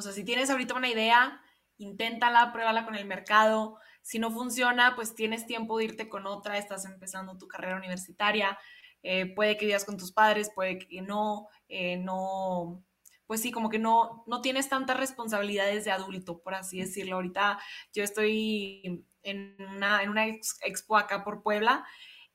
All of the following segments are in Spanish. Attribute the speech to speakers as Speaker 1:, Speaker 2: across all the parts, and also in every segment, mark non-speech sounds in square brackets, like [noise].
Speaker 1: O sea, si tienes ahorita una idea, inténtala, pruébala con el mercado. Si no funciona, pues tienes tiempo de irte con otra, estás empezando tu carrera universitaria. Eh, puede que vivas con tus padres, puede que no, eh, no, pues sí, como que no, no tienes tantas responsabilidades de adulto, por así decirlo. Ahorita yo estoy en una, en una expo acá por Puebla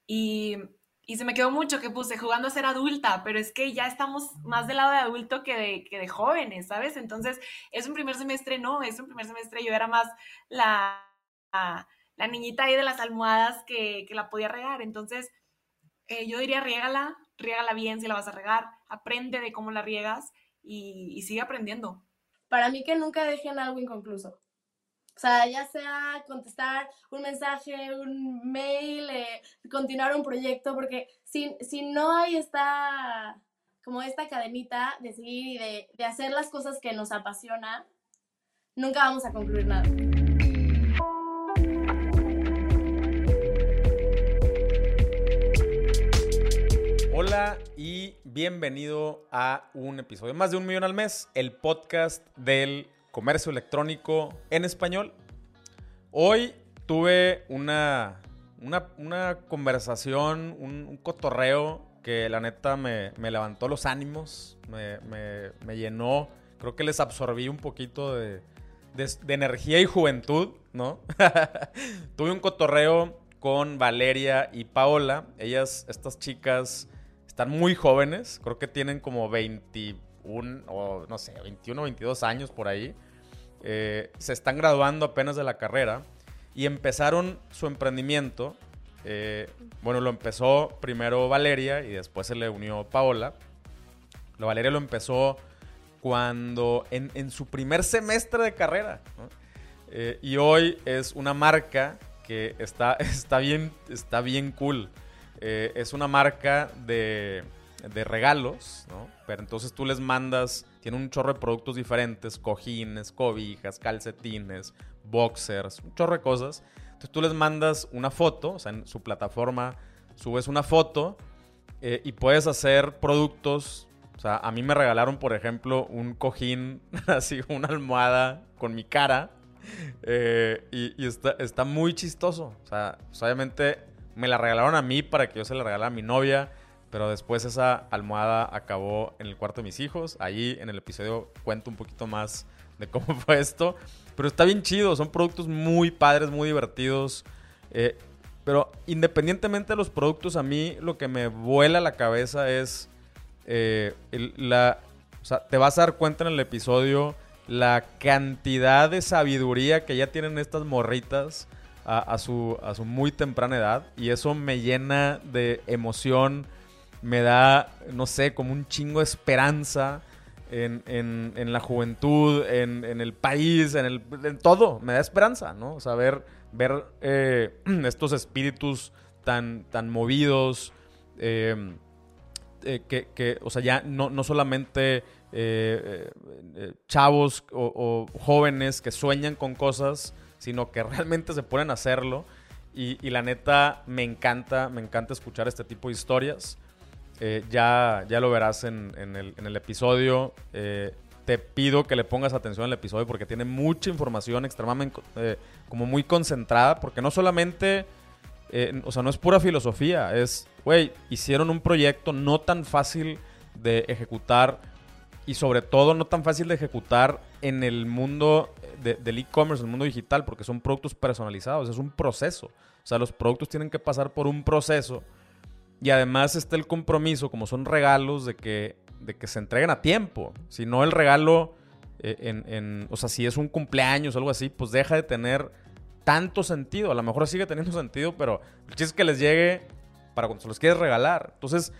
Speaker 1: y, y, se me quedó mucho que puse jugando a ser adulta, pero es que ya estamos más del lado de adulto que de, que de jóvenes, ¿sabes? Entonces, es un primer semestre, no, es un primer semestre, yo era más la, la, niñita ahí de las almohadas que, que la podía regar. Entonces, eh, yo diría, riégala, riégala bien si la vas a regar, aprende de cómo la riegas y, sigue aprendiendo.
Speaker 2: Para mí que nunca dejen algo inconcluso. O sea, ya sea contestar un mensaje, un mail, eh, continuar un proyecto, porque si, si no hay esta, como esta cadenita de seguir y de, de hacer las cosas que nos apasiona, nunca vamos a concluir nada.
Speaker 3: Hola y bienvenido a un episodio más de un millón al mes, el podcast del comercio electrónico en español. Hoy tuve una, una, conversación, un, cotorreo que la neta me, levantó los ánimos, me, llenó, creo que les absorbí un poquito de, de energía y juventud, ¿no? [laughs] tuve un cotorreo con Valeria y Paola, ellas, estas chicas están muy jóvenes, creo que tienen como 21 o no sé, 21 o 22 años por ahí. Eh, se están graduando apenas de la carrera y empezaron su emprendimiento. Eh, bueno, lo empezó primero Valeria y después se le unió Paola. Lo Valeria lo empezó cuando en, su primer semestre de carrera. Eh, y hoy es una marca que está, [laughs] está, bien, está bien cool. Es una marca de, regalos, ¿no? Pero entonces tú les mandas, tiene un chorro de productos diferentes, cojines, cobijas, calcetines, boxers, un chorro de cosas. Entonces tú les mandas una foto, o sea, en su plataforma subes una foto eh, y puedes hacer productos. O sea, a mí me regalaron, por ejemplo, un cojín, [laughs] así, una almohada con mi cara. Eh, y, está, está, muy chistoso. O sea, pues, obviamente me la regalaron a mí para que yo se la regalara a mi novia, pero después esa almohada acabó en el cuarto de mis hijos. Ahí en el episodio cuento un poquito más de cómo [laughs] fue esto. Pero está bien chido, son productos muy padres, muy divertidos. Eh, pero independientemente de los productos, a mí lo que me vuela la cabeza es eh, la... O sea, te vas a dar cuenta en el episodio la cantidad de sabiduría que ya tienen estas morritas a, su, a su muy temprana edad y eso me llena de emoción, me da, no sé, como un chingo de esperanza en, en, la juventud, en, en, el país, en, el, en todo, me da esperanza, ¿no? O sea, ver, eh, [clears throat] estos espíritus tan, tan movidos, em, eh, que, que, o sea, ya no, no solamente... Eh, chavos o, jóvenes que sueñan con cosas, sino que realmente se ponen a hacerlo. Y, la neta, me encanta, me encanta escuchar este tipo de historias. Eh, ya, ya lo verás en, el, episodio. Eh, te pido que le pongas atención al episodio porque tiene mucha información extremadamente eh, como muy concentrada, porque no solamente, o sea, no es pura filosofía, es, güey, hicieron un proyecto no tan fácil de ejecutar y sobre todo no tan fácil de ejecutar en el mundo del e-commerce, el mundo digital, porque son productos personalizados, es un proceso. O sea, los productos tienen que pasar por un proceso y además está el compromiso, como son regalos, de que, de que se entreguen a tiempo. Si no, el regalo, eh, en, o sea, si es un cumpleaños o algo así, pues deja de tener tanto sentido. A lo mejor sigue teniendo sentido, pero el chiste es que les llegue para cuando se los quieres regalar. Entonces,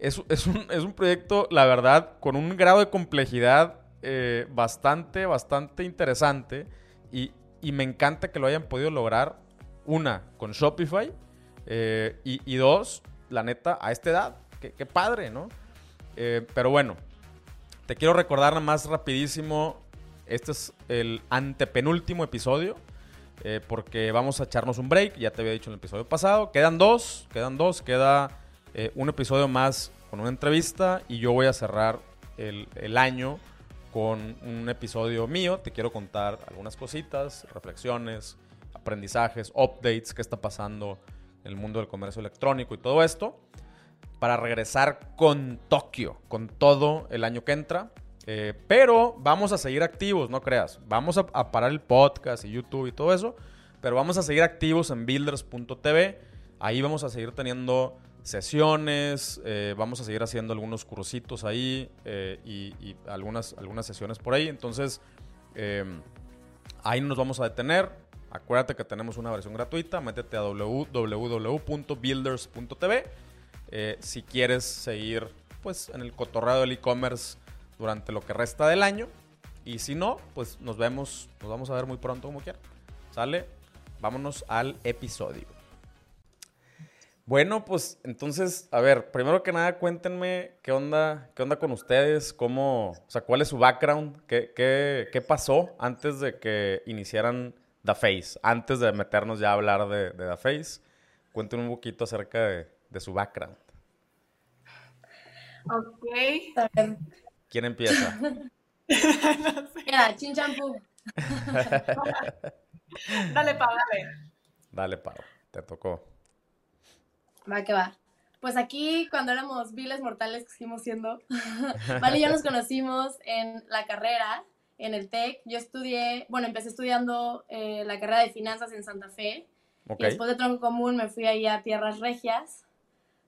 Speaker 3: es, es, un, es un proyecto, la verdad, con un grado de complejidad eh, bastante, bastante interesante y, me encanta que lo hayan podido lograr, una, con Shopify eh, y, dos, la neta, a esta edad. Qué, padre, ¿no? Eh, pero bueno, te quiero recordar nada más rapidísimo, este es el antepenúltimo episodio. porque vamos a echarnos un break, ya te había dicho en el episodio pasado. Quedan dos, quedan dos, queda un episodio más con una entrevista y yo voy a cerrar el, el año con un episodio mío. Te quiero contar algunas cositas, reflexiones, aprendizajes, updates, qué está pasando el mundo del comercio electrónico y todo esto. Para regresar con Tokio, con todo el año que entra. Eh, pero vamos a seguir activos, no creas. Vamos a, a, parar el podcast y YouTube y todo eso. Pero vamos a seguir activos en builders.tv. Ahí vamos a seguir teniendo sesiones, eh, vamos a seguir haciendo algunos cursitos ahí eh, y, y, algunas, algunas sesiones por ahí. Entonces, eh, ahí nos vamos a detener. Acuérdate que tenemos una versión gratuita. Métete a www.builders.tv si quieres seguir pues, en el cotorreo del e-commerce durante lo que resta del año. Y si no, pues nos vemos, nos vamos a ver muy pronto como quieran. ¿Sale? Vámonos al episodio. Bueno, pues entonces, a ver, primero que nada, cuéntenme qué onda, qué onda con ustedes, cómo, o sea, cuál es su background, qué, qué, qué pasó antes de que iniciaran The Face, antes de meternos ya a hablar de, de The Face. Cuéntenme un poquito acerca de, de su background.
Speaker 1: Ok.
Speaker 3: ¿Quién empieza?
Speaker 1: no [laughs] sé.
Speaker 2: Mira, chin champú. [laughs]
Speaker 1: Dale, Pau, dale.
Speaker 3: Dale, Pau, te tocó.
Speaker 2: Va que va. Pues aquí, cuando éramos viles mortales que seguimos siendo, [laughs] Vale y yo nos conocimos en la carrera, en el TEC. Yo estudié, bueno, empecé estudiando eh, la carrera de finanzas en Santa Fe.
Speaker 3: Ok.
Speaker 2: Y después de tronco común me fui ahí a Tierras Regias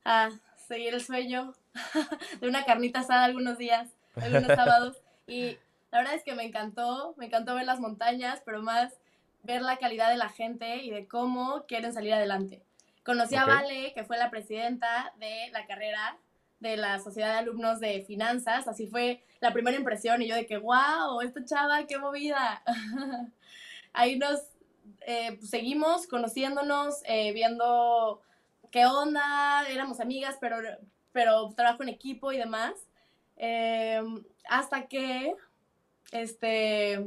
Speaker 2: a seguir el sueño [laughs] de una carnita asada algunos días, algunos [laughs] sábados. Y la verdad es que me encantó, me encantó ver las montañas, pero más ver la calidad de la gente y de cómo quieren salir adelante. Conocí a
Speaker 3: Ok.
Speaker 2: Vale, que fue la presidenta de la carrera de la Sociedad de Alumnos de Finanzas. Así fue la primera impresión y yo de que, wow, esta chava, qué movida. [laughs] Ahí nos eh, pues, seguimos conociéndonos, eh, viendo qué onda, éramos amigas, pero, pero trabajo en equipo y demás. Eh, hasta que este,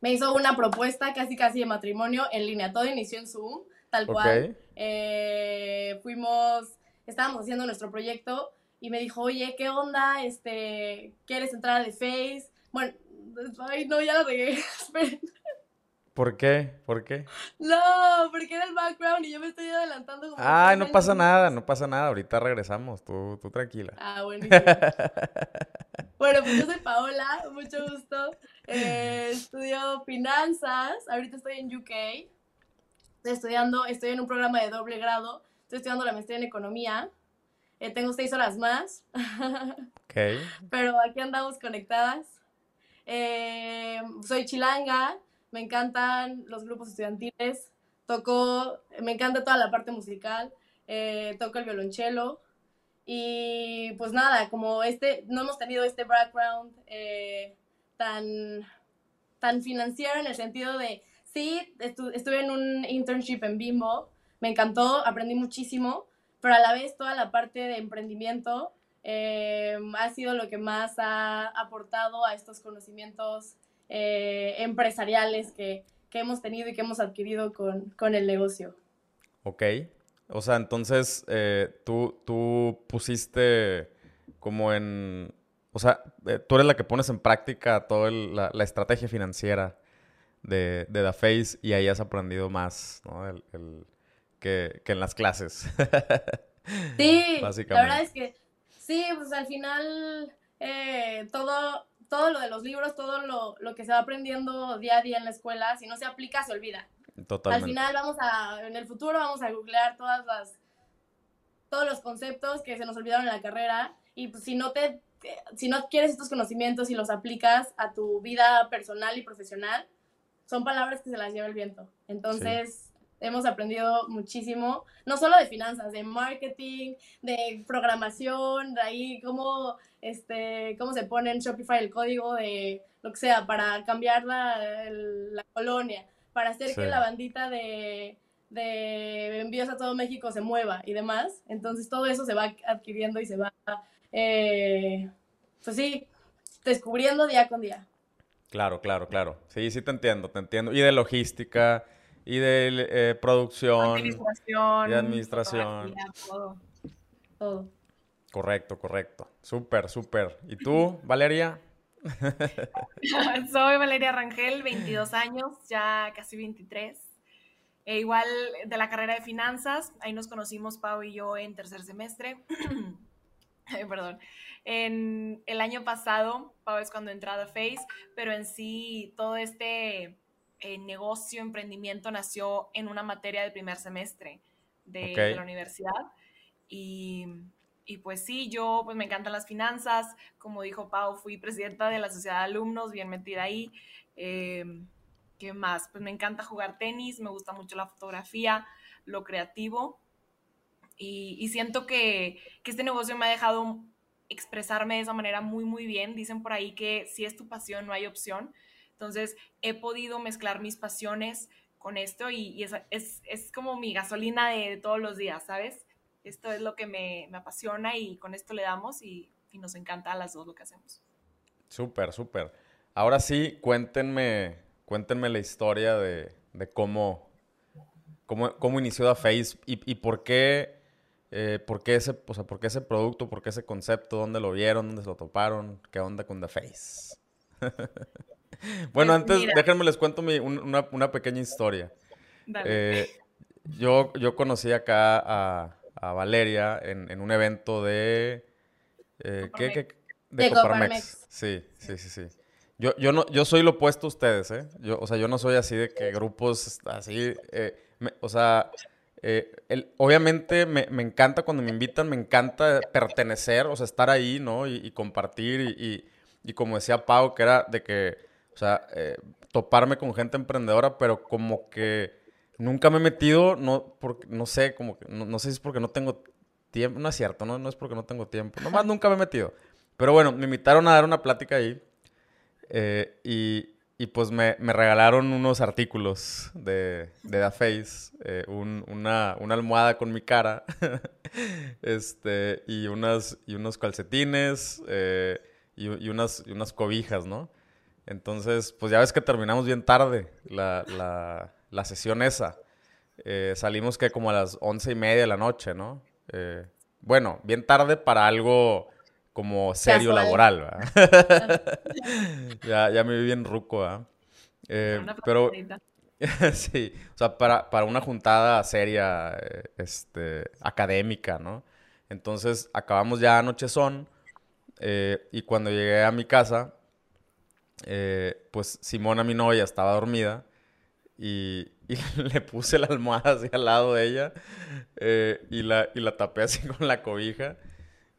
Speaker 2: me hizo una propuesta casi casi de matrimonio en línea. Todo inició en Zoom, tal cual. Eh, fuimos, estábamos haciendo nuestro proyecto y me dijo, oye, ¿qué onda? Este, ¿quieres entrar a The Face? Bueno, ay, no, ya lo regué. [laughs] Esperen.
Speaker 3: ¿Por qué? ¿Por qué?
Speaker 2: No, porque era el background y yo me estoy adelantando. como tres
Speaker 3: no pasa nada, no pasa nada. Ahorita regresamos, tú, tú tranquila.
Speaker 2: Ah, [laughs] buenísimo. Bueno, pues yo soy Paola, mucho gusto. Eh, estudio finanzas, ahorita estoy en UK. Estoy estudiando, estoy en un programa de doble grado. Estoy estudiando la maestría en economía. Eh, tengo seis horas más, [laughs]
Speaker 3: Ok.
Speaker 2: pero aquí andamos conectadas. Eh, soy chilanga, me encantan los grupos estudiantiles. Toco, me encanta toda la parte musical. eh, toco el violonchelo. Y pues nada, como este, no hemos tenido este background eh, tan, tan financiero en el sentido de, sí, estu- estuve en un internship en Bimbo, me encantó, aprendí muchísimo, pero a la vez toda la parte de emprendimiento eh, ha sido lo que más ha aportado a estos conocimientos eh, empresariales que, que hemos tenido y que hemos adquirido con, con el negocio.
Speaker 3: Ok. O sea, entonces eh, tú, tú pusiste como en... O sea, tú eres la que pones en práctica toda la, la estrategia financiera de, de The Face y ahí has aprendido más, ¿no? Que, que en las clases. [laughs]
Speaker 2: Sí, la
Speaker 3: Básicamente.
Speaker 2: verdad es que sí, pues al final eh, todo, todo lo de los libros, todo lo, lo que se va aprendiendo día a día en la escuela, si no se aplica, se olvida. Al
Speaker 3: Totalmente.
Speaker 2: final vamos a, en el futuro vamos a googlear todas las, todos los conceptos que se nos olvidaron en la carrera y pues si no te, si no quieres estos conocimientos y los aplicas a tu vida personal y profesional, son palabras que se las lleva el viento. Entonces, hemos aprendido muchísimo, no solo de finanzas, de marketing, de programación, de ahí cómo, este, cómo se pone en Shopify el código de lo que sea para cambiar la, el- la colonia, para hacer
Speaker 3: Sí.
Speaker 2: que la bandita de, de envíos a todo México se mueva y demás. Entonces, todo eso se va adquiriendo y se va, eh, pues sí, descubriendo día con día.
Speaker 3: Claro, claro, claro. Sí, sí te entiendo, te entiendo. Y de logística, y de eh, producción.
Speaker 1: Administración.
Speaker 3: y administración.
Speaker 1: todo.
Speaker 2: Todo.
Speaker 3: Correcto, correcto. Súper, súper. ¿Y tú, [laughs] Valeria? [laughs]
Speaker 1: Soy Valeria Rangel, 22 años, ya casi 23. E igual de la carrera de finanzas, ahí nos conocimos Pau y yo en tercer semestre. [clears throat] perdón. En el año pasado, Pau es cuando entrado a Face, pero en sí todo este eh, negocio, emprendimiento nació en una materia de primer semestre de, la universidad. Y, y, pues sí, yo pues me encantan las finanzas. Como dijo Pau, fui presidenta de la sociedad de alumnos, bien metida ahí. Eh, ¿Qué más? Pues me encanta jugar tenis, me gusta mucho la fotografía, lo creativo. Y, y siento que, que este negocio me ha dejado expresarme de esa manera muy, muy bien. Dicen por ahí que si es tu pasión, no hay opción. Entonces, he podido mezclar mis pasiones con esto y, es, es, es, como mi gasolina de todos los días, ¿sabes? Esto es lo que me, me apasiona y con esto le damos y, y, nos encanta a las dos lo que hacemos.
Speaker 3: Súper, súper. Ahora sí, cuéntenme, cuéntenme la historia de, de cómo, cómo, cómo, inició Da Face y, y por qué... Eh, ¿por, qué ese, o sea, ¿Por qué ese producto? ¿Por qué ese concepto? ¿Dónde lo vieron? ¿Dónde se lo toparon? ¿Qué onda con The Face? [laughs] bueno, pues antes déjenme les cuento una, una, pequeña historia. Eh, yo, yo conocí acá a, a Valeria en, en, un evento de... Eh, ¿qué, qué?
Speaker 2: De, de Coparmex.
Speaker 3: Sí, sí, sí, sí. Yo, yo, no, yo soy lo opuesto a ustedes, ¿eh? Yo, o sea, yo no soy así de que grupos así... Eh, o sea, eh, el, obviamente me, me, encanta cuando me invitan, me encanta pertenecer, o sea, estar ahí, ¿no? Y, y compartir y, y, y, como decía Pau, que era de que o sea, eh, toparme con gente emprendedora, pero como que nunca me he metido, no, porque, no sé, como que, no, sé si es porque no tengo tiempo, no es cierto, no, no es porque no tengo tiempo, nomás nunca me he metido. Pero bueno, me invitaron a dar una plática ahí eh, y, y, pues me, me, regalaron unos artículos de, de The Face, eh, un, una, una, almohada con mi cara, [laughs] este, y, unas, y unos calcetines eh, y, y, unas, y unas cobijas, ¿no? Entonces, pues ya ves que terminamos bien tarde la, la, la sesión esa. Eh, salimos que como a las once y media de la noche, ¿no? Eh, bueno, bien tarde para algo como serio laboral, ¿verdad? [laughs] ya, ya me vi bien ruco, ¿verdad? Eh, pero [laughs] sí, o sea, para, para una juntada seria, este, académica, ¿no? Entonces, acabamos ya anochezón eh, y cuando llegué a mi casa, eh, pues Simona, mi novia, estaba dormida y, [laughs] y, le puse la almohada así al lado de ella eh, y, la, y la tapé así [laughs] con la cobija.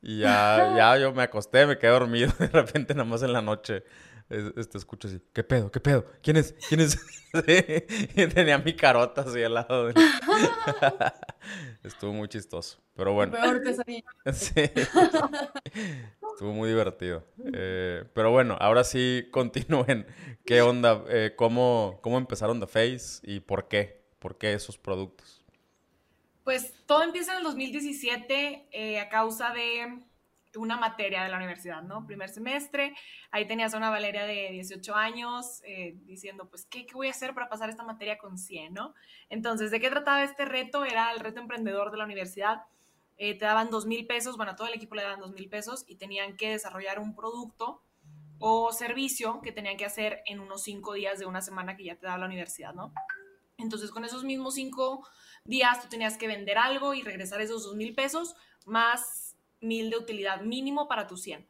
Speaker 3: Y ya, [laughs] ya yo me acosté, me quedé dormido. De repente, nada más en la noche, este, escucho así, ¿qué pedo? ¿Qué pedo? ¿Quién es? ¿Quién es? y tenía mi carota así al lado de Estuvo muy chistoso, pero bueno.
Speaker 2: Peor pesadilla. [laughs]
Speaker 3: sí. Estuvo muy divertido. Eh, pero bueno, ahora sí continúen. ¿Qué onda? Eh, ¿cómo, ¿Cómo empezaron The Face y por qué? ¿Por qué esos productos?
Speaker 1: Pues todo empieza en el 2017 eh, a causa de una materia de la universidad, ¿no? Primer semestre, ahí tenías a una Valeria de 18 años eh, diciendo, pues, ¿qué, ¿qué, voy a hacer para pasar esta materia con 100, ¿no? Entonces, ¿de qué trataba este reto? Era el reto emprendedor de la universidad eh, te daban dos mil pesos, bueno, a todo el equipo le daban dos mil pesos y tenían que desarrollar un producto o servicio que tenían que hacer en unos cinco días de una semana que ya te daba la universidad, ¿no? Entonces, con esos mismos cinco días, tú tenías que vender algo y regresar esos dos mil pesos más mil de utilidad mínimo para tu 100.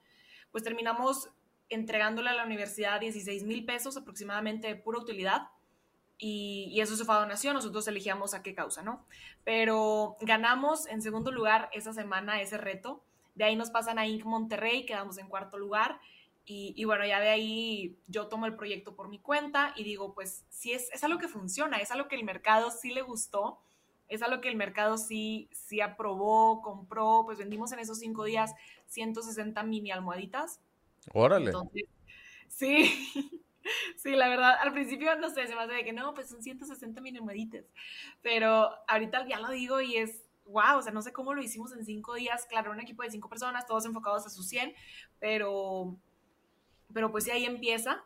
Speaker 1: Pues terminamos entregándole a la universidad 16 mil pesos aproximadamente de pura utilidad y, eso se fue a donación, nosotros elegíamos a qué causa, ¿no? Pero ganamos en segundo lugar esa semana ese reto, de ahí nos pasan a Inc. Monterrey, quedamos en cuarto lugar, y, y, bueno, ya de ahí yo tomo el proyecto por mi cuenta y digo, pues sí, es, es algo que funciona, es algo que el mercado sí le gustó, es algo que el mercado sí, sí aprobó, compró, pues vendimos en esos cinco días 160 mini almohaditas.
Speaker 3: Órale.
Speaker 1: Entonces, sí. [laughs] Sí, la verdad, al principio, no sé, se me hace de que no, pues son 160 mil pero ahorita ya lo digo y es, wow, o sea, no sé cómo lo hicimos en cinco días, claro, un equipo de cinco personas, todos enfocados a su 100, pero, pero pues sí, ahí empieza.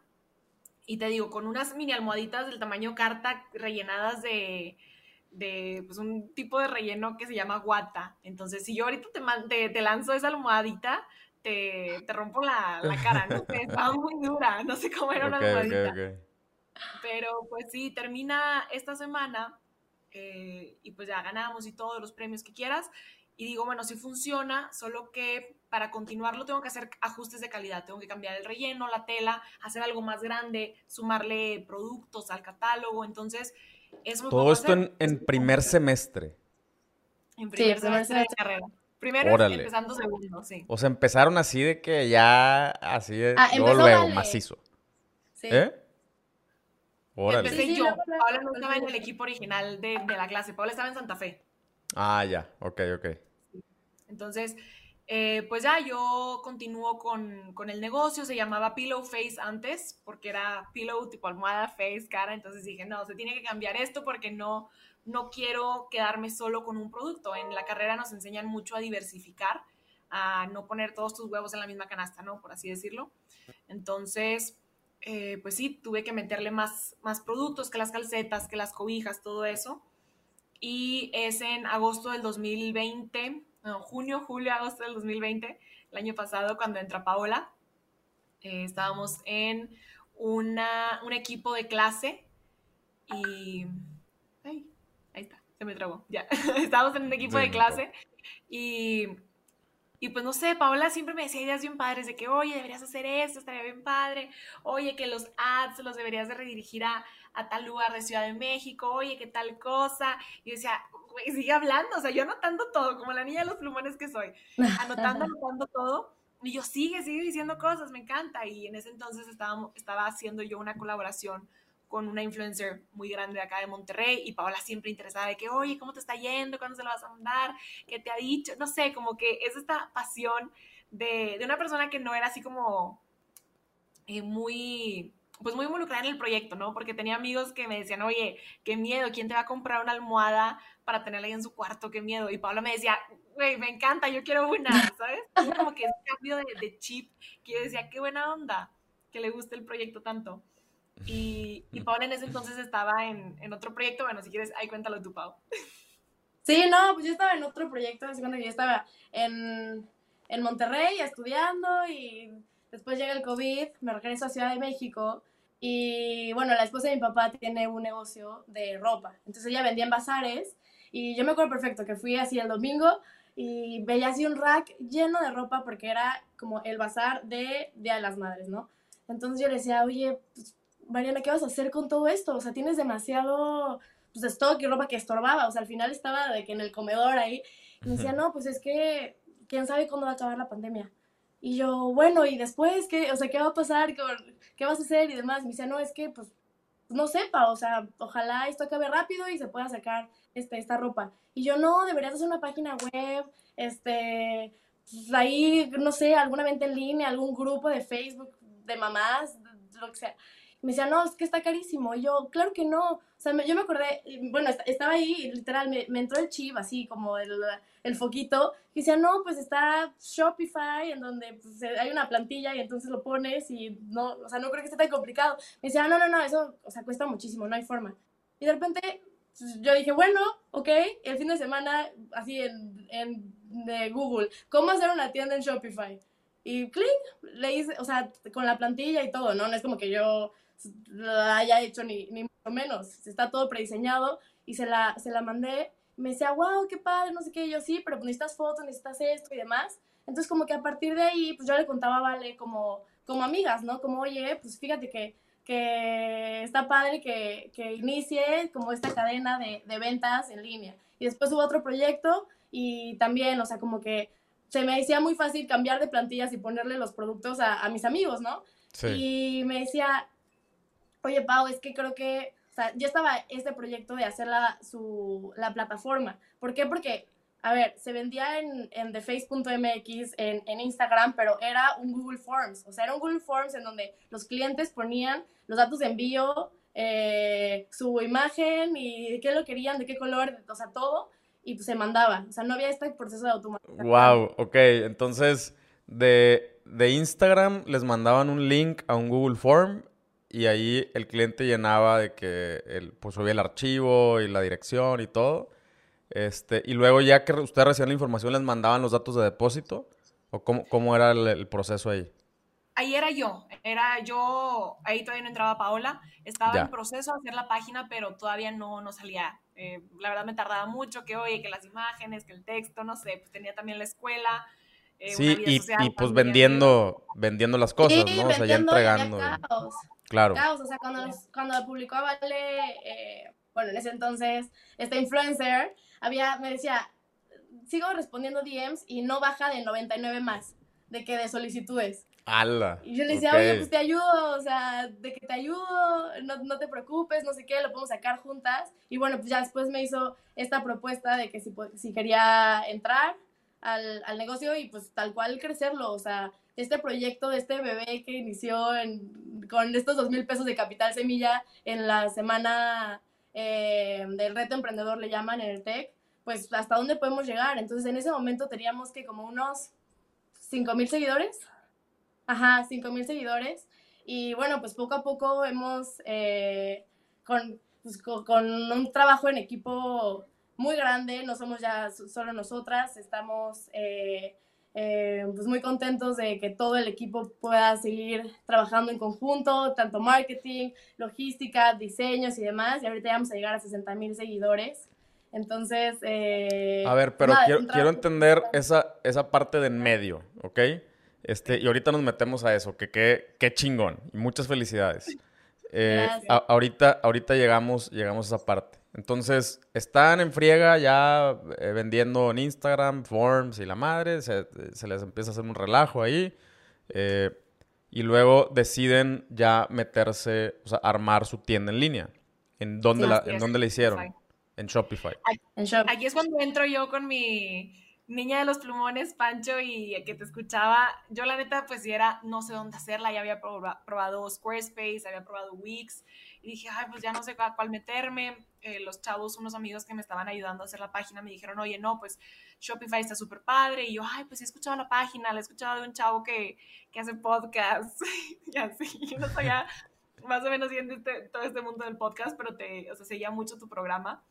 Speaker 1: Y te digo, con unas mini almohaditas del tamaño carta rellenadas de, de pues, un tipo de relleno que se llama guata. Entonces, si yo ahorita te, te, te lanzo esa almohadita, te, te rompo la, la cara, no estaba muy dura, no sé cómo era una almohadita. Pero pues sí, termina esta semana eh, y pues ya ganamos y todos los premios que quieras. Y digo, bueno, sí funciona, solo que para continuarlo tengo que hacer ajustes de calidad, tengo que cambiar el relleno, la tela, hacer algo más grande, sumarle productos al catálogo, entonces
Speaker 3: Todo esto en, en, primer semestre.
Speaker 1: En primer semestre de carrera. Primero empezando segundo, sí.
Speaker 3: O sea, empezaron así de que ya, así de, ah, luego, macizo. Sí. ¿Eh?
Speaker 1: Empecé yo. Paula no estaba en el equipo original de, de, la clase. Paula estaba en Santa Fe.
Speaker 3: Ah, ya. Ok, ok.
Speaker 1: Entonces, eh, pues ya yo continúo con, con, el negocio. Se llamaba Pillow Face antes, porque era pillow tipo almohada, face, cara. Entonces dije, no, se tiene que cambiar esto porque no, no quiero quedarme solo con un producto. En la carrera nos enseñan mucho a diversificar, a no poner todos tus huevos en la misma canasta, ¿no? Por así decirlo. Entonces, eh, pues sí, tuve que meterle más, más productos que las calcetas, que las cobijas, todo eso. Y es en agosto del 2020, no, junio, julio, agosto del 2020, el año pasado, cuando entra Paola. Eh, estábamos en una, un equipo de clase y... ahí está, se me trabó, ya. [laughs] estábamos en un equipo de clase y y pues no sé, Paola siempre me decía ideas bien padres de que, oye, deberías hacer esto, estaría bien padre, oye, que los ads los deberías de redirigir a, tal lugar de Ciudad de México, oye, que tal cosa. Y decía, güey, sigue hablando, o sea, yo anotando todo, como la niña de los plumones que soy, [laughs] anotando, anotando todo. Y yo, sigue, sigue diciendo cosas, me encanta. Y en ese entonces estaba, estaba haciendo yo una colaboración con una influencer muy grande de acá de Monterrey y Paola siempre interesada de que, oye, ¿cómo te está yendo? ¿Cuándo se lo vas a mandar? ¿Qué te ha dicho? No sé, como que es esta pasión de, de una persona que no era así como eh, muy, pues muy involucrada en el proyecto, ¿no? Porque tenía amigos que me decían, oye, qué miedo, ¿quién te va a comprar una almohada para tenerla ahí en su cuarto? Qué miedo. Y Paola me decía, güey, me encanta, yo quiero una, ¿sabes? como que es un cambio de, de chip, que yo decía, qué buena onda, que le guste el proyecto tanto. Y, y Paola en ese entonces estaba en, en, otro proyecto. Bueno, si quieres, ahí cuéntalo tú, Pau.
Speaker 2: Sí, no, pues yo estaba en otro proyecto. Hace cuando yo estaba en, en Monterrey estudiando y después llega el COVID, me regreso a Ciudad de México y bueno, la esposa de mi papá tiene un negocio de ropa. Entonces ella vendía en bazares y yo me acuerdo perfecto que fui así el domingo y veía así un rack lleno de ropa porque era como el bazar de Día de las Madres, ¿no? Entonces yo le decía, oye, pues, Mariana, ¿qué vas a hacer con todo esto? O sea, tienes demasiado pues, stock y ropa que estorbaba. O sea, al final estaba de que en el comedor ahí. Y me decía, no, pues es que quién sabe cuándo va a acabar la pandemia. Y yo, bueno, ¿y después qué? O sea, ¿qué va a pasar? ¿Qué vas a hacer? Y demás. me decía, no, es que, pues, no sepa. O sea, ojalá esto acabe rápido y se pueda sacar este, esta ropa. Y yo, no, deberías hacer una página web, este, pues, ahí, no sé, alguna venta en línea, algún grupo de Facebook de mamás, lo que sea me decía, no, es que está carísimo. Y yo, claro que no. O sea, yo me acordé, bueno, estaba ahí y literal me, entró el chip, así como el, el, foquito. Y decía, no, pues está Shopify, en donde pues, hay una plantilla y entonces lo pones y no, o sea, no creo que esté tan complicado. Me decía, no, no, no, eso, o sea, cuesta muchísimo, no hay forma. Y de repente pues, yo dije, bueno, ok, el fin de semana, así en, en de Google, ¿cómo hacer una tienda en Shopify? Y clic, le hice, o sea, con la plantilla y todo, ¿no? No es como que yo lo haya hecho ni, ni mucho menos. Está todo prediseñado y se la, se la mandé. Me decía, wow, qué padre, no sé qué. yo, sí, pero necesitas fotos, necesitas esto y demás. Entonces, como que a partir de ahí, pues yo le contaba Vale como, como amigas, ¿no? Como, oye, pues fíjate que, que está padre que, que inicie como esta cadena de, de ventas en línea. Y después hubo otro proyecto y también, o sea, como que se me decía muy fácil cambiar de plantillas y ponerle los productos a, a mis amigos, ¿no? Sí. Y me decía, oye Pau, es que creo que, o sea, ya estaba este proyecto de hacer la, su, la plataforma. ¿Por qué? Porque, a ver, se vendía en, en theface.mx, en, en Instagram, pero era un Google Forms, o sea, era un Google Forms en donde los clientes ponían los datos de envío, eh, su imagen y de qué lo querían, de qué color, o sea, todo, y pues se mandaba. O sea, no había este proceso de automatización.
Speaker 3: Wow, ok, entonces de, de Instagram les mandaban un link a un Google Form y ahí el cliente llenaba de que el, pues subía el archivo y la dirección y todo. Este, y luego ya que ustedes recibían la información les mandaban los datos de depósito. ¿O cómo, cómo era el, proceso ahí?
Speaker 1: Ahí era yo, era yo, ahí todavía no entraba Paola, estaba en proceso de hacer la página, pero todavía no, no salía. Eh, la verdad me tardaba mucho, que oye, que las imágenes, que el texto, no sé, pues tenía también la escuela.
Speaker 3: Eh, sí, y, y, pues vendiendo, vendiendo las cosas, ¿no? O sea, ya entregando. Claro.
Speaker 2: o sea, cuando, cuando publicó a Vale, eh, bueno, en ese entonces, esta influencer, había, me decía, sigo respondiendo DMs y no baja de 99 más, de que de solicitudes.
Speaker 3: ¡Hala!
Speaker 2: Y yo le decía, oye, pues te ayudo, o sea, de que te ayudo, no, no, te preocupes, no sé qué, lo podemos sacar juntas. Y bueno, pues ya después me hizo esta propuesta de que si, si quería entrar al, al negocio y pues tal cual crecerlo, o sea, este proyecto de este bebé que inició con estos dos mil pesos de capital semilla en la semana eh, del reto emprendedor, le llaman en el TEC, pues hasta dónde podemos llegar. Entonces en ese momento teníamos que como unos cinco mil seguidores. Ajá, cinco mil seguidores. Y bueno, pues poco a poco hemos, eh, con, pues, con, un trabajo en equipo muy grande, no somos ya solo nosotras, estamos eh, eh, pues muy contentos de que todo el equipo pueda seguir trabajando en conjunto, tanto marketing, logística, diseños y demás. Y ahorita vamos a llegar a 60 mil seguidores. Entonces... Eh,
Speaker 3: a ver, pero quiero, quiero, entender esa, esa parte de en medio, ¿ok? Este, y ahorita nos metemos a eso, que qué chingón. Y muchas felicidades. Eh, ahorita, ahorita llegamos, llegamos a esa parte. Entonces, están en friega ya eh, vendiendo en Instagram, Forms y la madre, se, les empieza a hacer un relajo ahí. Eh, y luego deciden ya meterse, o sea, armar su tienda en línea. ¿En dónde, la, ¿en dónde la hicieron? En Shopify.
Speaker 1: Aquí es cuando entro yo con mi niña de los plumones, Pancho, y que te escuchaba. Yo, la neta, pues sí era, no sé dónde hacerla. Ya había probado Squarespace, había probado Wix y dije, ay, pues ya no sé a cuál meterme. Eh, los chavos, unos amigos que me estaban ayudando a hacer la página, me dijeron, oye, no, pues Shopify está súper padre. Y yo, ay, pues he escuchado la página, la he escuchado de un chavo que, que hace podcast. [laughs] y así, yo no sabía más o menos bien este, todo este mundo del podcast, pero te, o sea, seguía mucho tu programa.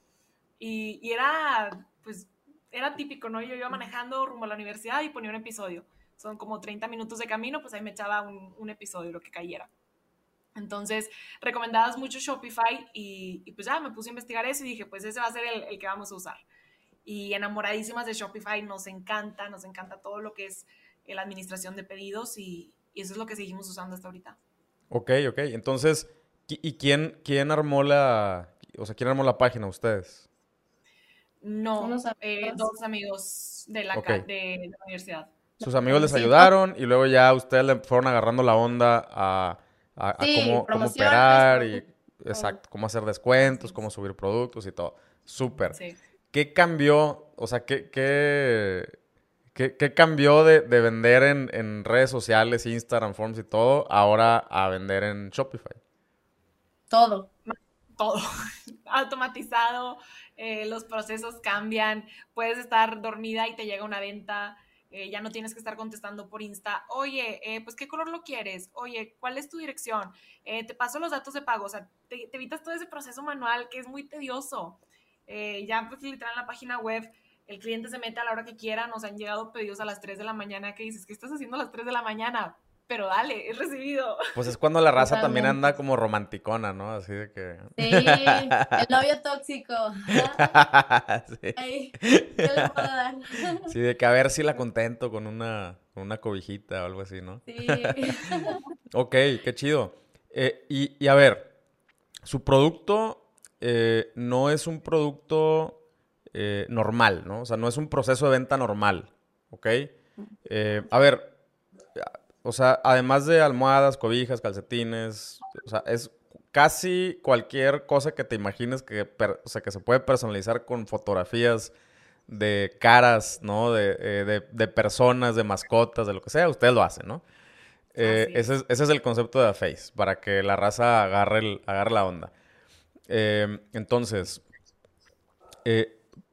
Speaker 1: Y, y era, pues, era típico, ¿no? Yo iba manejando rumbo a la universidad y ponía un episodio. Son como 30 minutos de camino, pues ahí me echaba un, un episodio, lo que cayera. Entonces, recomendadas mucho Shopify y, pues ya me puse a investigar eso y dije, pues ese va a ser el, que vamos a usar. Y enamoradísimas de Shopify, nos encanta, nos encanta todo lo que es la administración de pedidos y, eso es lo que seguimos usando hasta ahorita.
Speaker 3: Ok, ok. Entonces, ¿y quién, quién armó la, o sea, quién armó la página? ¿Ustedes?
Speaker 1: No, eh, dos amigos de la, de la universidad.
Speaker 3: Sus amigos les ayudaron y luego ya ustedes le fueron agarrando la onda a a, cómo, cómo, operar y exacto, cómo hacer descuentos, cómo subir productos y todo. Súper. ¿Qué cambió? O sea, ¿qué, qué, qué, cambió de, de vender en, en, redes sociales, Instagram, Forms y todo, ahora a vender en Shopify?
Speaker 2: Todo.
Speaker 1: Todo. [laughs] Automatizado, eh, los procesos cambian, puedes estar dormida y te llega una venta eh, ya no tienes que estar contestando por Insta, oye, eh, pues qué color lo quieres, oye, ¿cuál es tu dirección? Eh, te paso los datos de pago, o sea, te, evitas todo ese proceso manual que es muy tedioso. ya pues literal en la página web el cliente se mete a la hora que quiera, nos han llegado pedidos a las 3 de la mañana que dices, ¿qué estás haciendo a las 3 de la mañana? Pero dale, he recibido.
Speaker 3: Pues es cuando la raza también anda como romanticona, ¿no? Así de que.
Speaker 2: Sí, [laughs] el novio tóxico. [laughs] sí. ¿qué le puedo dar?
Speaker 3: sí, de que a ver si la contento con una, con una cobijita o algo así, ¿no?
Speaker 2: Sí. [laughs]
Speaker 3: ok, qué chido. Eh, y, y, a ver, su producto eh, no es un producto eh, normal, ¿no? O sea, no es un proceso de venta normal, ¿ok? a ver, o sea, además de almohadas, cobijas, calcetines, o sea, es casi cualquier cosa que te imagines que, o sea, que se puede personalizar con fotografías de caras, ¿no? Eh, de, personas, de mascotas, de lo que sea, ustedes lo hacen, ¿no? Eh, ese, es, el concepto de Face, para que la raza agarre, el, agarre la onda. Eh, entonces,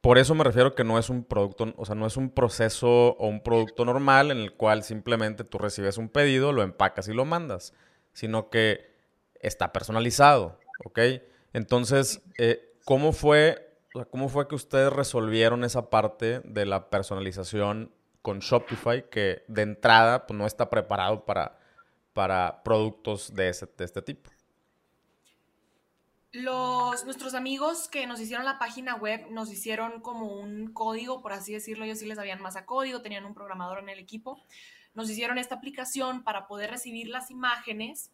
Speaker 3: por eso me refiero que no es un producto, o sea, no es un proceso o un producto normal en el cual simplemente tú recibes un pedido, lo empacas y lo mandas, sino que está personalizado, ¿ok? Entonces, eh, ¿cómo fue, ¿cómo fue que ustedes resolvieron esa parte de la personalización con Shopify que de entrada pues, no está preparado para, para productos de, ese, de este tipo?
Speaker 1: Los, nuestros amigos que nos hicieron la página web nos hicieron como un código, por así decirlo, ellos sí les sabían más a código, tenían un programador en el equipo, nos hicieron esta aplicación para poder recibir las imágenes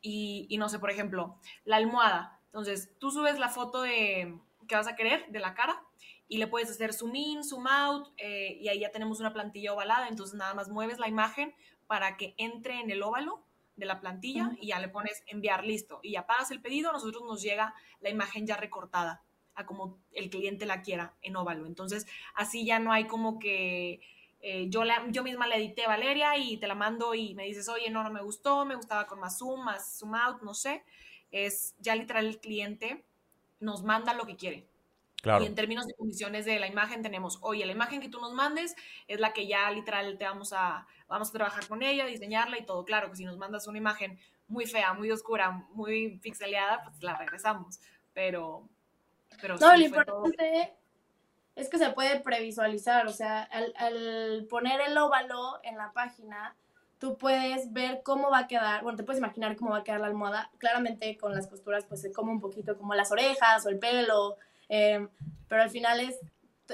Speaker 1: y, y no sé, por ejemplo, la almohada. Entonces, tú subes la foto de que vas a querer de la cara y le puedes hacer zoom in, zoom out eh, y ahí ya tenemos una plantilla ovalada, entonces nada más mueves la imagen para que entre en el óvalo de la plantilla y ya le pones enviar listo y ya pagas el pedido, a nosotros nos llega la imagen ya recortada a como el cliente la quiera en óvalo. Entonces así ya no hay como que eh, yo, la, yo misma la edité Valeria y te la mando y me dices, oye, no, no me gustó, me gustaba con más zoom, más zoom out, no sé. Es ya literal el cliente nos manda lo que quiere. Y en términos de condiciones de la imagen tenemos, oye, la imagen que tú nos mandes es la que ya literal te vamos a, vamos a trabajar con ella, diseñarla y todo. Claro que si nos mandas una imagen muy fea, muy oscura, muy pixeleada, pues la regresamos. Pero, pero
Speaker 2: no, lo importante es que se puede previsualizar, o sea, al, al poner el óvalo en la página, tú puedes ver cómo va a quedar, bueno, te puedes imaginar cómo va a quedar la almohada. Claramente con las costuras pues se come un poquito como las orejas o el pelo, Em, pero al final es,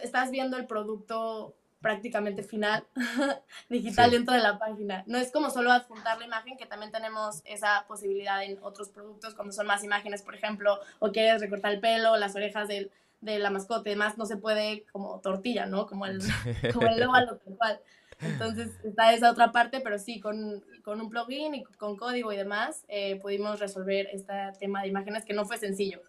Speaker 2: estás viendo el producto prácticamente final [laughs] digital dentro de la página. No es como solo adjuntar la imagen, que también tenemos esa posibilidad en otros productos cuando son más imágenes, por ejemplo, o quieres recortar el pelo, las orejas del, de la mascota y demás, no se puede como tortilla, ¿no? Como el, [laughs] como el óvalo tal cual. Entonces está esa otra parte, pero sí, con, con un plugin y con código y demás, eh, pudimos resolver este tema de imágenes que no fue sencillo.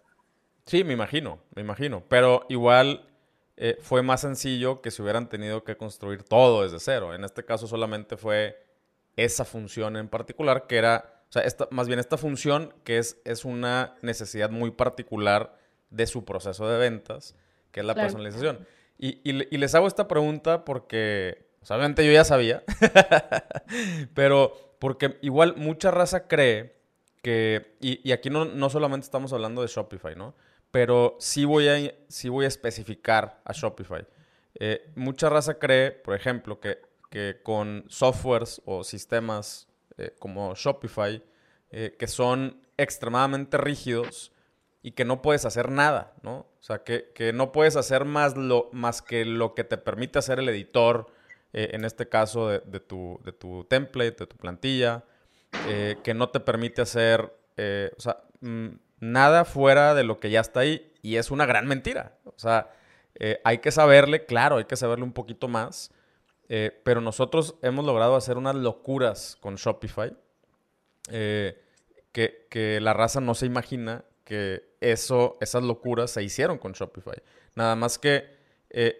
Speaker 3: Sí, me imagino, me imagino. Pero igual eh, fue más sencillo que si hubieran tenido que construir todo desde cero. En este caso solamente fue esa función en particular, que era, o sea, esta, más bien esta función que es, es una necesidad muy particular de su proceso de ventas, que es la personalización. Y, y, les hago esta pregunta porque, obviamente yo ya sabía, [laughs] pero porque igual mucha raza cree que, y, y aquí no, no solamente estamos hablando de Shopify, ¿no? Pero sí voy a, sí voy a especificar a Shopify. Eh, mucha raza cree, por ejemplo, que, que con softwares o sistemas eh, como Shopify, eh, que son extremadamente rígidos y que no puedes hacer nada, ¿no? O sea, que, que no puedes hacer más, lo, más que lo que te permite hacer el editor, en este caso de, de, tu, de tu template, de tu plantilla, que no te permite hacer, o sea, mm, nada fuera de lo que ya está ahí. Y es una gran mentira. O sea, eh, hay que saberle, claro, hay que saberle un poquito más. Eh, pero nosotros hemos logrado hacer unas locuras con Shopify eh, que, que, la raza no se imagina que eso, esas locuras se hicieron con Shopify. Nada más que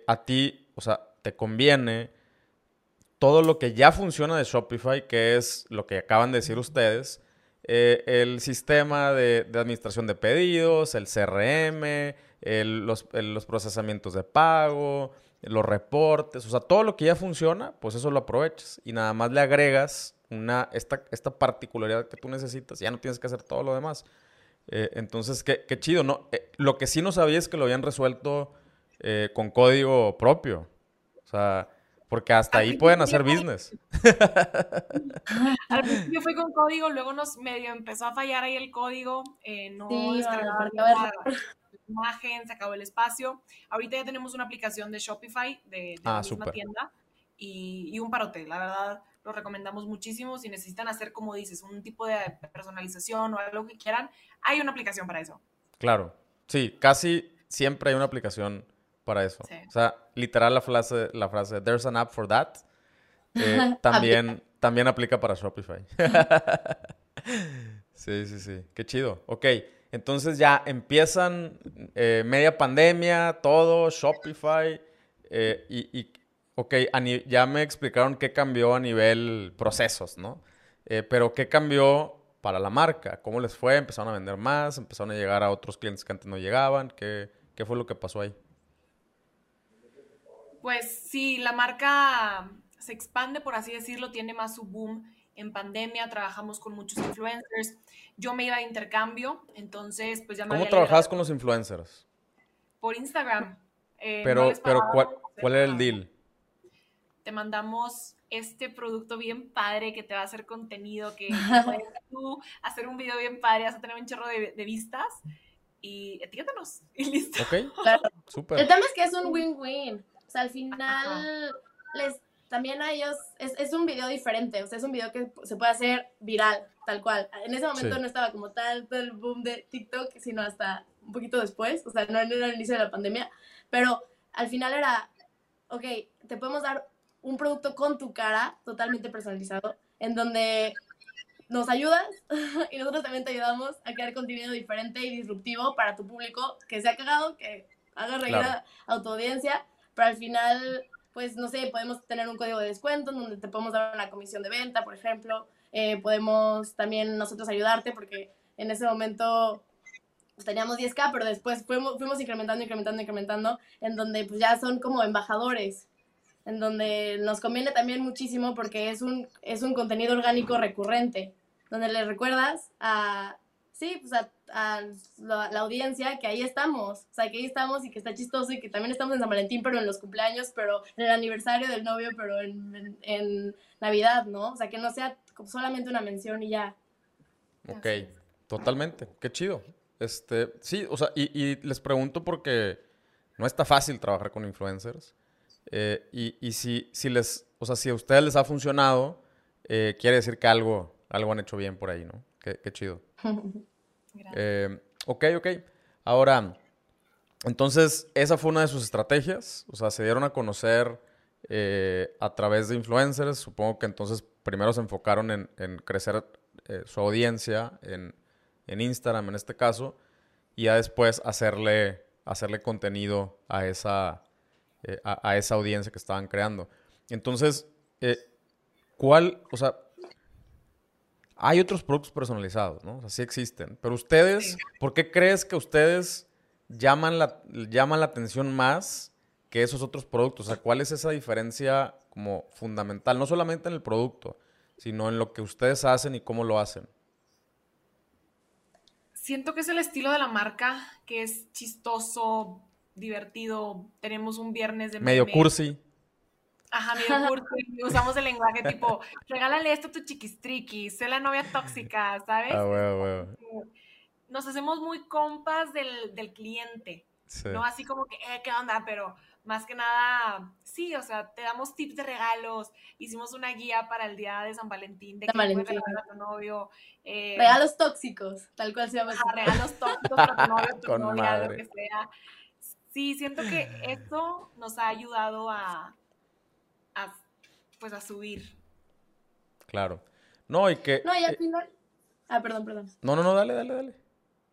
Speaker 3: a ti, o sea, te conviene todo lo que ya funciona de Shopify, que es lo que acaban de decir ustedes, eh, el sistema de, administración de pedidos, el CRM, los, procesamientos de pago, los reportes, o sea, todo lo que ya funciona, pues eso lo aprovechas y nada más le agregas una, esta, esta particularidad que tú necesitas, ya no tienes que hacer todo lo demás. Eh, entonces, qué, chido, ¿no? Eh, lo que sí no sabía es que lo habían resuelto con código propio. O sea, porque hasta ahí pueden hacer business. [laughs]
Speaker 1: Al principio [laughs] fue con código, luego nos medio empezó a fallar ahí el código, eh, no descargaba la, imagen, se acabó el espacio. Ahorita ya tenemos una aplicación de Shopify de, de la ah, misma tienda y, y, un parote, la verdad lo recomendamos muchísimo. Si necesitan hacer, como dices, un tipo de personalización o algo que quieran, hay una aplicación para eso.
Speaker 3: Claro, sí, casi siempre hay una aplicación para eso. O sea, literal la frase, la frase, there's an app for that, eh, [laughs] también, también aplica para Shopify. [laughs] sí, sí, sí. Qué chido. Ok, entonces ya empiezan eh, media pandemia, todo, Shopify, eh, y, y, ok, ya me explicaron qué cambió a nivel procesos, ¿no? pero ¿qué cambió para la marca? ¿Cómo les fue? ¿Empezaron a vender más? ¿Empezaron a llegar a otros clientes que antes no llegaban? ¿Qué, qué fue lo que pasó ahí?
Speaker 1: Pues sí, la marca se expande, por así decirlo, tiene más su boom en pandemia, trabajamos con muchos influencers. Yo me iba de intercambio, entonces pues ya me
Speaker 3: ¿Cómo trabajabas con los influencers?
Speaker 1: Por Instagram.
Speaker 3: Eh, pero, pero ¿cuál, ¿cuál era el deal?
Speaker 1: te mandamos este producto bien padre que te va a hacer contenido, que [laughs] puedes tú hacer un video bien padre, vas a tener un chorro de, de vistas y etiquétanos [laughs] y listo.
Speaker 3: Ok,
Speaker 2: Claro.
Speaker 3: súper.
Speaker 2: El tema es que es un win-win. O sea, al final, les, también a ellos, es, es un video diferente. O sea, es un video que se puede hacer viral, tal cual. En ese momento
Speaker 3: Sí.
Speaker 2: no estaba como tal, el boom de TikTok, sino hasta un poquito después. O sea, no era el inicio de la pandemia. Pero al final era, ok, te podemos dar un producto con tu cara, totalmente personalizado, en donde nos ayudas [laughs] y nosotros también te ayudamos a crear contenido diferente y disruptivo para tu público, que sea cagado, que haga reír
Speaker 3: Claro.
Speaker 2: a, a tu audiencia, pero al final, pues no sé, podemos tener un código de descuento en donde te podemos dar una comisión de venta, por ejemplo, Eh, podemos también nosotros ayudarte porque en ese momento pues, teníamos 10k, pero después fuimos, fuimos incrementando, incrementando, incrementando, en donde pues ya son como embajadores, en donde nos conviene también muchísimo porque es un, es un contenido orgánico recurrente, donde le recuerdas a, sí, pues a, a la, audiencia que ahí estamos, o sea, que ahí estamos y que está chistoso y que también estamos en San Valentín, pero en los cumpleaños, pero en el aniversario del novio, pero en, en, Navidad, ¿no? O sea, que no sea solamente una mención y ya.
Speaker 3: Ok, totalmente. Qué chido. Este, sí, o sea, y, y les pregunto porque no está fácil trabajar con influencers. Eh, y y si, si les, o sea, si a ustedes les ha funcionado, eh, quiere decir que algo, algo han hecho bien por ahí, ¿no? Qué, qué chido. Eh, ok, ok. Ahora, entonces, esa fue una de sus estrategias. O sea, se dieron a conocer eh, a través de influencers. Supongo que entonces primero se enfocaron en, crecer eh, su audiencia en, Instagram, en este caso, y ya después hacerle, hacerle contenido a esa, a, a esa audiencia que estaban creando. Entonces, ¿cuál, o sea, hay otros productos personalizados, ¿no? O sea, sí existen. Pero ustedes. ¿por qué crees que ustedes llaman la, llaman la atención más que esos otros productos? O sea, ¿cuál es esa diferencia como fundamental? No solamente en el producto, sino en lo que ustedes hacen y cómo lo hacen.
Speaker 1: Siento que es el estilo de la marca, que es chistoso, divertido. Tenemos un viernes de
Speaker 3: Medio
Speaker 1: meme.
Speaker 3: cursi.
Speaker 1: Ajá, medio [laughs] cursi. Usamos el lenguaje tipo, regálale esto a tu chiquistriqui, sé la novia tóxica, ¿sabes?
Speaker 3: Ah, huevo, huevo.
Speaker 1: Nos hacemos muy compas del, del cliente,
Speaker 3: Sí.
Speaker 1: ¿no? Así como que, eh, ¿qué onda? Pero más que nada, sí, o sea, te damos tips de regalos. Hicimos una guía para el día de San Valentín, de
Speaker 2: San
Speaker 1: qué le puedes regalar a tu novio. eh,
Speaker 2: Regalos tóxicos, tal cual se llama.
Speaker 1: Ajá, regalos tóxicos para tu novio, [laughs] tu
Speaker 3: Con
Speaker 1: novia, lo
Speaker 3: madre.
Speaker 1: que sea. Sí, siento que esto nos ha ayudado a, a, pues a subir.
Speaker 3: Claro. No, y que...
Speaker 2: No, y al
Speaker 3: eh,
Speaker 2: final... Ah, perdón, perdón.
Speaker 3: no, no, no, dale, dale, dale.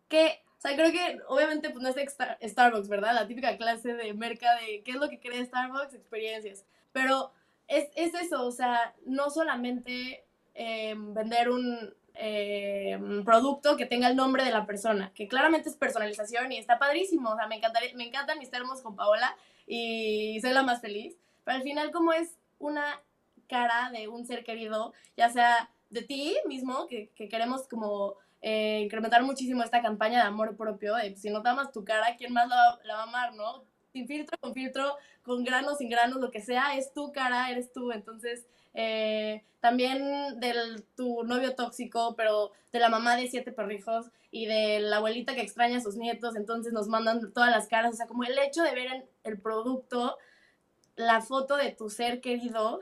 Speaker 2: que, o sea, creo que obviamente pues no es Star- Starbucks, ¿verdad? La típica clase de merca de qué es lo que cree Starbucks, experiencias. Pero es, es eso, o sea, no solamente eh, vender un, eh, un producto que tenga el nombre de la persona, que claramente es personalización y está padrísimo, o sea, me, encantaría, me encantan mis termos con Paola y soy la más feliz, pero al final como es una cara de un ser querido, ya sea de ti mismo, que, que queremos como eh, incrementar muchísimo esta campaña de amor propio, de, pues, si no te amas tu cara, ¿quién más la, la va a amar, no? Sin filtro, con filtro, con granos, sin granos, lo que sea, es tu cara, eres tú, entonces... eh, también del tu novio tóxico, pero de la mamá de siete perrijos y de la abuelita que extraña a sus nietos, entonces nos mandan todas las caras, o sea, como el hecho de ver el producto la foto de tu ser querido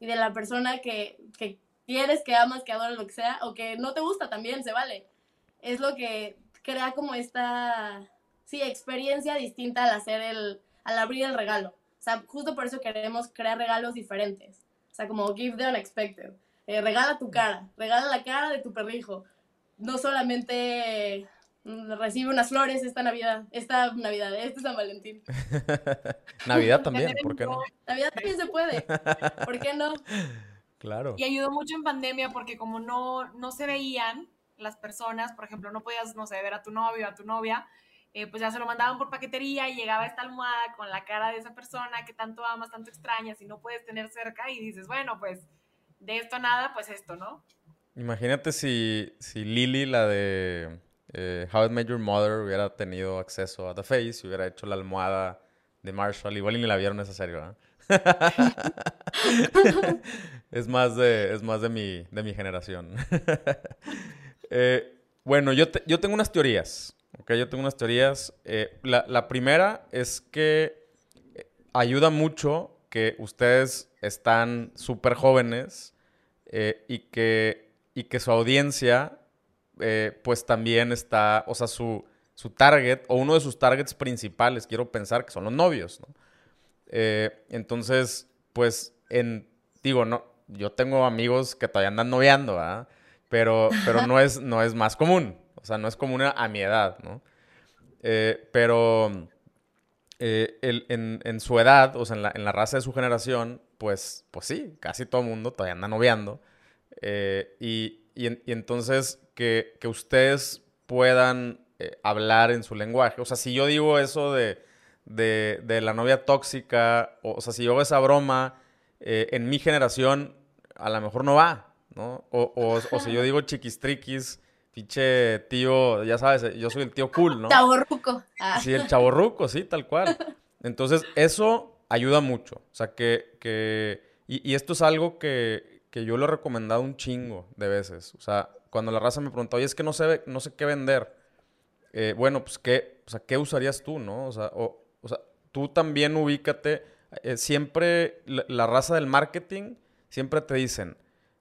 Speaker 2: y de la persona que, que quieres, que amas, que adoras, lo que sea, o que no te gusta también, se vale. Es lo que crea como esta, sí, experiencia distinta al hacer el, al abrir el regalo. O sea, justo por eso queremos crear regalos diferentes. O sea, como give the unexpected. Eh, regala tu cara, regala la cara de tu perrijo. No solamente recibe unas flores esta Navidad, esta Navidad, este San Valentín. [laughs]
Speaker 3: Navidad también, ¿por qué no? [laughs]
Speaker 2: Navidad también se puede. ¿Por qué no?
Speaker 3: Claro.
Speaker 1: Y ayudó mucho en pandemia porque como no, no se veían las personas, por ejemplo, no podías, no sé, ver a tu novio, a tu novia, eh, pues ya se lo mandaban por paquetería y llegaba esta almohada con la cara de esa persona que tanto amas, tanto extrañas y no puedes tener cerca y dices, bueno, pues de esto a nada, pues esto, ¿no?
Speaker 3: Imagínate si, si Lily, la de eh, How I Met Your Mother, hubiera tenido acceso a The Face y hubiera hecho la almohada de Marshall. Igual ni la vieron esa serie, ¿verdad? [laughs] es más de, es más de, mi, de mi generación. [laughs] Eh, bueno, yo, yo tengo unas teorías. Okay, yo tengo unas teorías. Eh, la, la, primera es que ayuda mucho que ustedes están súper jóvenes y, que, y que su audiencia pues también está, o sea, su, su target o uno de sus targets principales, quiero pensar que son los novios, ¿no? Eh, entonces, pues, en, digo, no, yo tengo amigos que todavía andan noviando. Pero, pero no, es, no es más común, o sea, no es común a, mi edad, ¿no? Eh, pero eh, en, su edad, o sea, en la, en la, raza de su generación, pues, pues sí, casi todo mundo todavía anda noviando. Y, y, y, entonces que, que ustedes puedan hablar en su lenguaje. O sea, si yo digo eso de, de, la novia tóxica, o, sea, si yo hago esa broma, eh, en mi generación a lo mejor no va, ¿no? O, o, si yo digo chiquistriquis, pinche tío, ya sabes, yo soy el tío cool, ¿no?
Speaker 2: Chaborruco.
Speaker 3: Ah. Sí, el chaborruco, sí, tal cual. Entonces, eso ayuda mucho. O sea, que, que y, y esto es algo que, que yo lo he recomendado un chingo de veces. O sea, cuando la raza me pregunta, oye, es que no sé, no sé qué vender. Eh, bueno, pues, ¿qué, o sea, ¿qué usarías tú, no? O sea, o, o sea, tú también ubícate. Eh, siempre la, raza del marketing, siempre te dicen,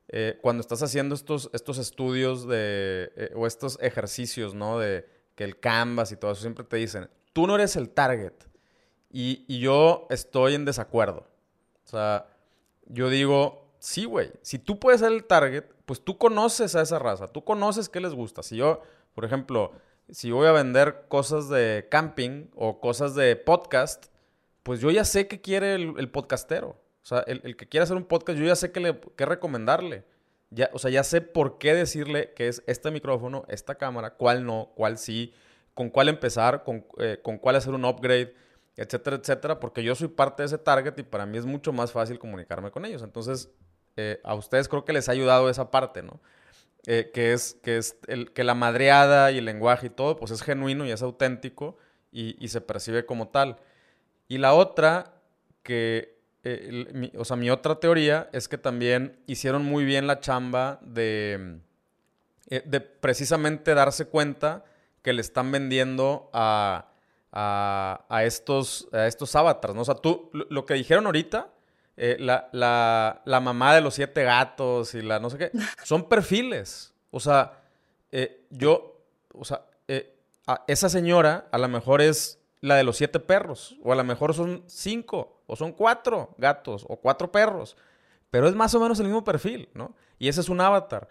Speaker 3: eh, cuando estás haciendo estos, estos estudios de, eh, o estos ejercicios, ¿no? De que el canvas y todo eso, siempre te dicen, tú no eres el target. Y, y yo estoy en desacuerdo. O sea, yo digo, sí, güey, si tú puedes ser el target, pues tú conoces a esa raza, tú conoces qué les gusta. Si yo, por ejemplo, si voy a vender cosas de camping o cosas de podcast, pues yo ya sé qué quiere el, podcastero. O sea, el, que quiere hacer un podcast, yo ya sé qué, le, qué recomendarle. Ya, o sea, ya sé por qué decirle que es este micrófono, esta cámara, cuál no, cuál sí, con cuál empezar, con, eh, con cuál hacer un upgrade, etcétera, etcétera, porque yo soy parte de ese target y para mí es mucho más fácil comunicarme con ellos. Entonces, eh, a ustedes creo que les ha ayudado esa parte, ¿no? Eh, que es, que, es el, que la madreada y el lenguaje y todo, pues es genuino y es auténtico y, se percibe como tal. Y la otra, que, eh, o sea, mi otra teoría es que también hicieron muy bien la chamba de, eh, de precisamente darse cuenta que le están vendiendo a, a, estos, a estos avatars, ¿no? O sea, tú, lo que dijeron ahorita eh, la, la, mamá de los siete gatos y la no sé qué, [laughs] son perfiles. O sea, eh, yo, o sea, eh, esa señora a lo mejor es la de los siete perros, o a lo mejor son cinco, o son cuatro gatos, o cuatro perros, pero es más o menos el mismo perfil, ¿no? Y ese es un avatar.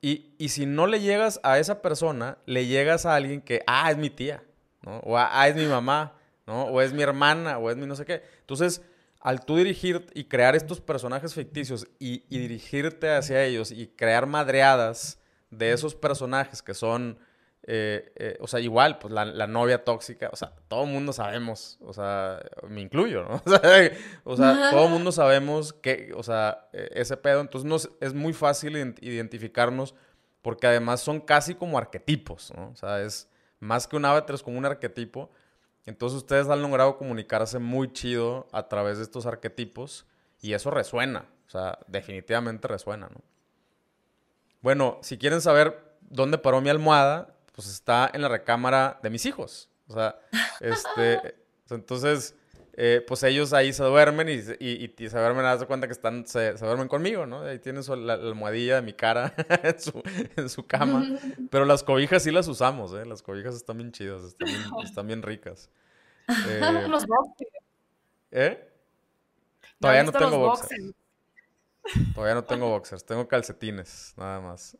Speaker 3: Y, y si no le llegas a esa persona, le llegas a alguien que, ah, es mi tía, ¿no? O ah, es mi mamá, ¿no? O es mi hermana, o es mi no sé qué. Entonces, al tú dirigir y crear estos personajes ficticios y, dirigirte hacia ellos y crear madreadas de esos personajes que son, eh, eh, o sea, igual, pues la, novia tóxica, o sea, todo el mundo sabemos, o sea, me incluyo, ¿no? [laughs] O sea, todo el mundo sabemos que, o sea, e, ese pedo, entonces nos, es muy fácil identificarnos porque además son casi como arquetipos, ¿no? O sea, es más que un avatar, es como un arquetipo. Entonces ustedes han logrado comunicarse muy chido a través de estos arquetipos y eso resuena, o sea, definitivamente resuena, ¿no? Bueno, si quieren saber dónde paró mi almohada, pues está en la recámara de mis hijos. O sea, este, [laughs] entonces, eh, pues ellos ahí se duermen y, y, y se duermen, a cuenta que están, se, duermen conmigo, ¿no? Ahí tienen la, almohadilla de mi cara [laughs] en, su, en, su, cama. [laughs] Pero las cobijas sí las usamos, ¿eh? Las cobijas están bien chidas, están bien, [laughs] están bien ricas.
Speaker 1: Eh, los boxers.
Speaker 3: ¿Eh? Todavía no tengo boxers. Todavía no tengo boxers, tengo calcetines, nada más.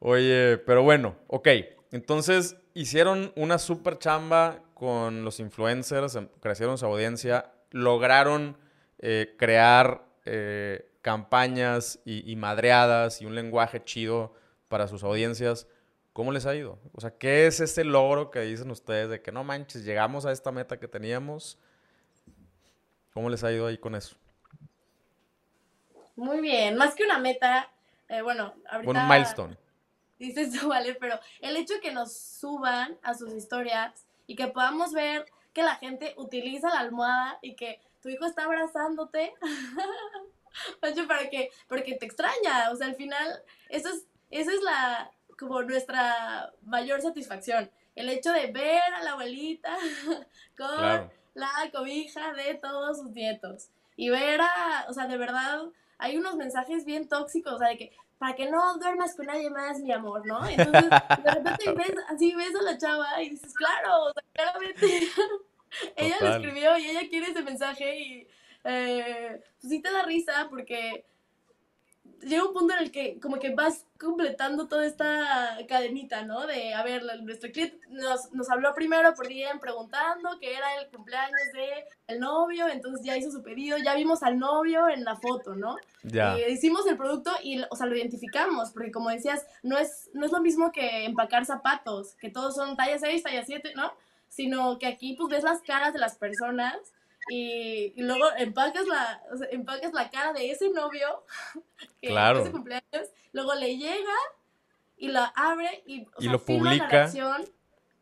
Speaker 3: Oye, pero bueno, ok. Entonces hicieron una super chamba con los influencers, em, crecieron su audiencia, lograron eh, crear eh, campañas y, y, madreadas y un lenguaje chido para sus audiencias. ¿Cómo les ha ido? O sea, ¿qué es ese logro que dicen ustedes de que no manches, llegamos a esta meta que teníamos? ¿Cómo les ha ido ahí con eso?
Speaker 2: Muy bien, más que una meta, eh, bueno, ahorita...
Speaker 3: Bueno, un milestone.
Speaker 2: Dices [laughs] tú, vale, pero el hecho de que nos suban a sus historias y que podamos ver que la gente utiliza la almohada y que tu hijo está abrazándote. [laughs] Oye, para que, porque te extraña, o sea, al final, eso es, esa es la, como nuestra mayor satisfacción, el hecho de ver a la abuelita [laughs] con la cobija de todos sus nietos y ver a, o sea, de verdad, hay unos mensajes bien tóxicos, o sea, de que para que no duermas con nadie más, mi amor, ¿no? Entonces, de repente [laughs] ves, así ves a la chava y dices, claro, o sea, claramente [laughs] ella lo escribió y ella quiere ese mensaje y eh, pues sí te da risa porque llega un punto en el que como que vas completando toda esta cadenita, ¿no? De, a ver, nuestro cliente nos, nos habló primero por día preguntando que era el cumpleaños de el novio, entonces ya hizo su pedido, ya vimos al novio en la foto, ¿no? Ya. Y hicimos el producto y, o sea, lo identificamos, porque como decías, no es, no es lo mismo que empacar zapatos, que todos son talla 6, talla 7, ¿no? Sino que aquí pues ves las caras de las personas y, luego empacas la, empacas la cara de ese novio [laughs] que claro. ese cumpleaños, luego le llega y la abre y,
Speaker 3: y lo publica. La reacción.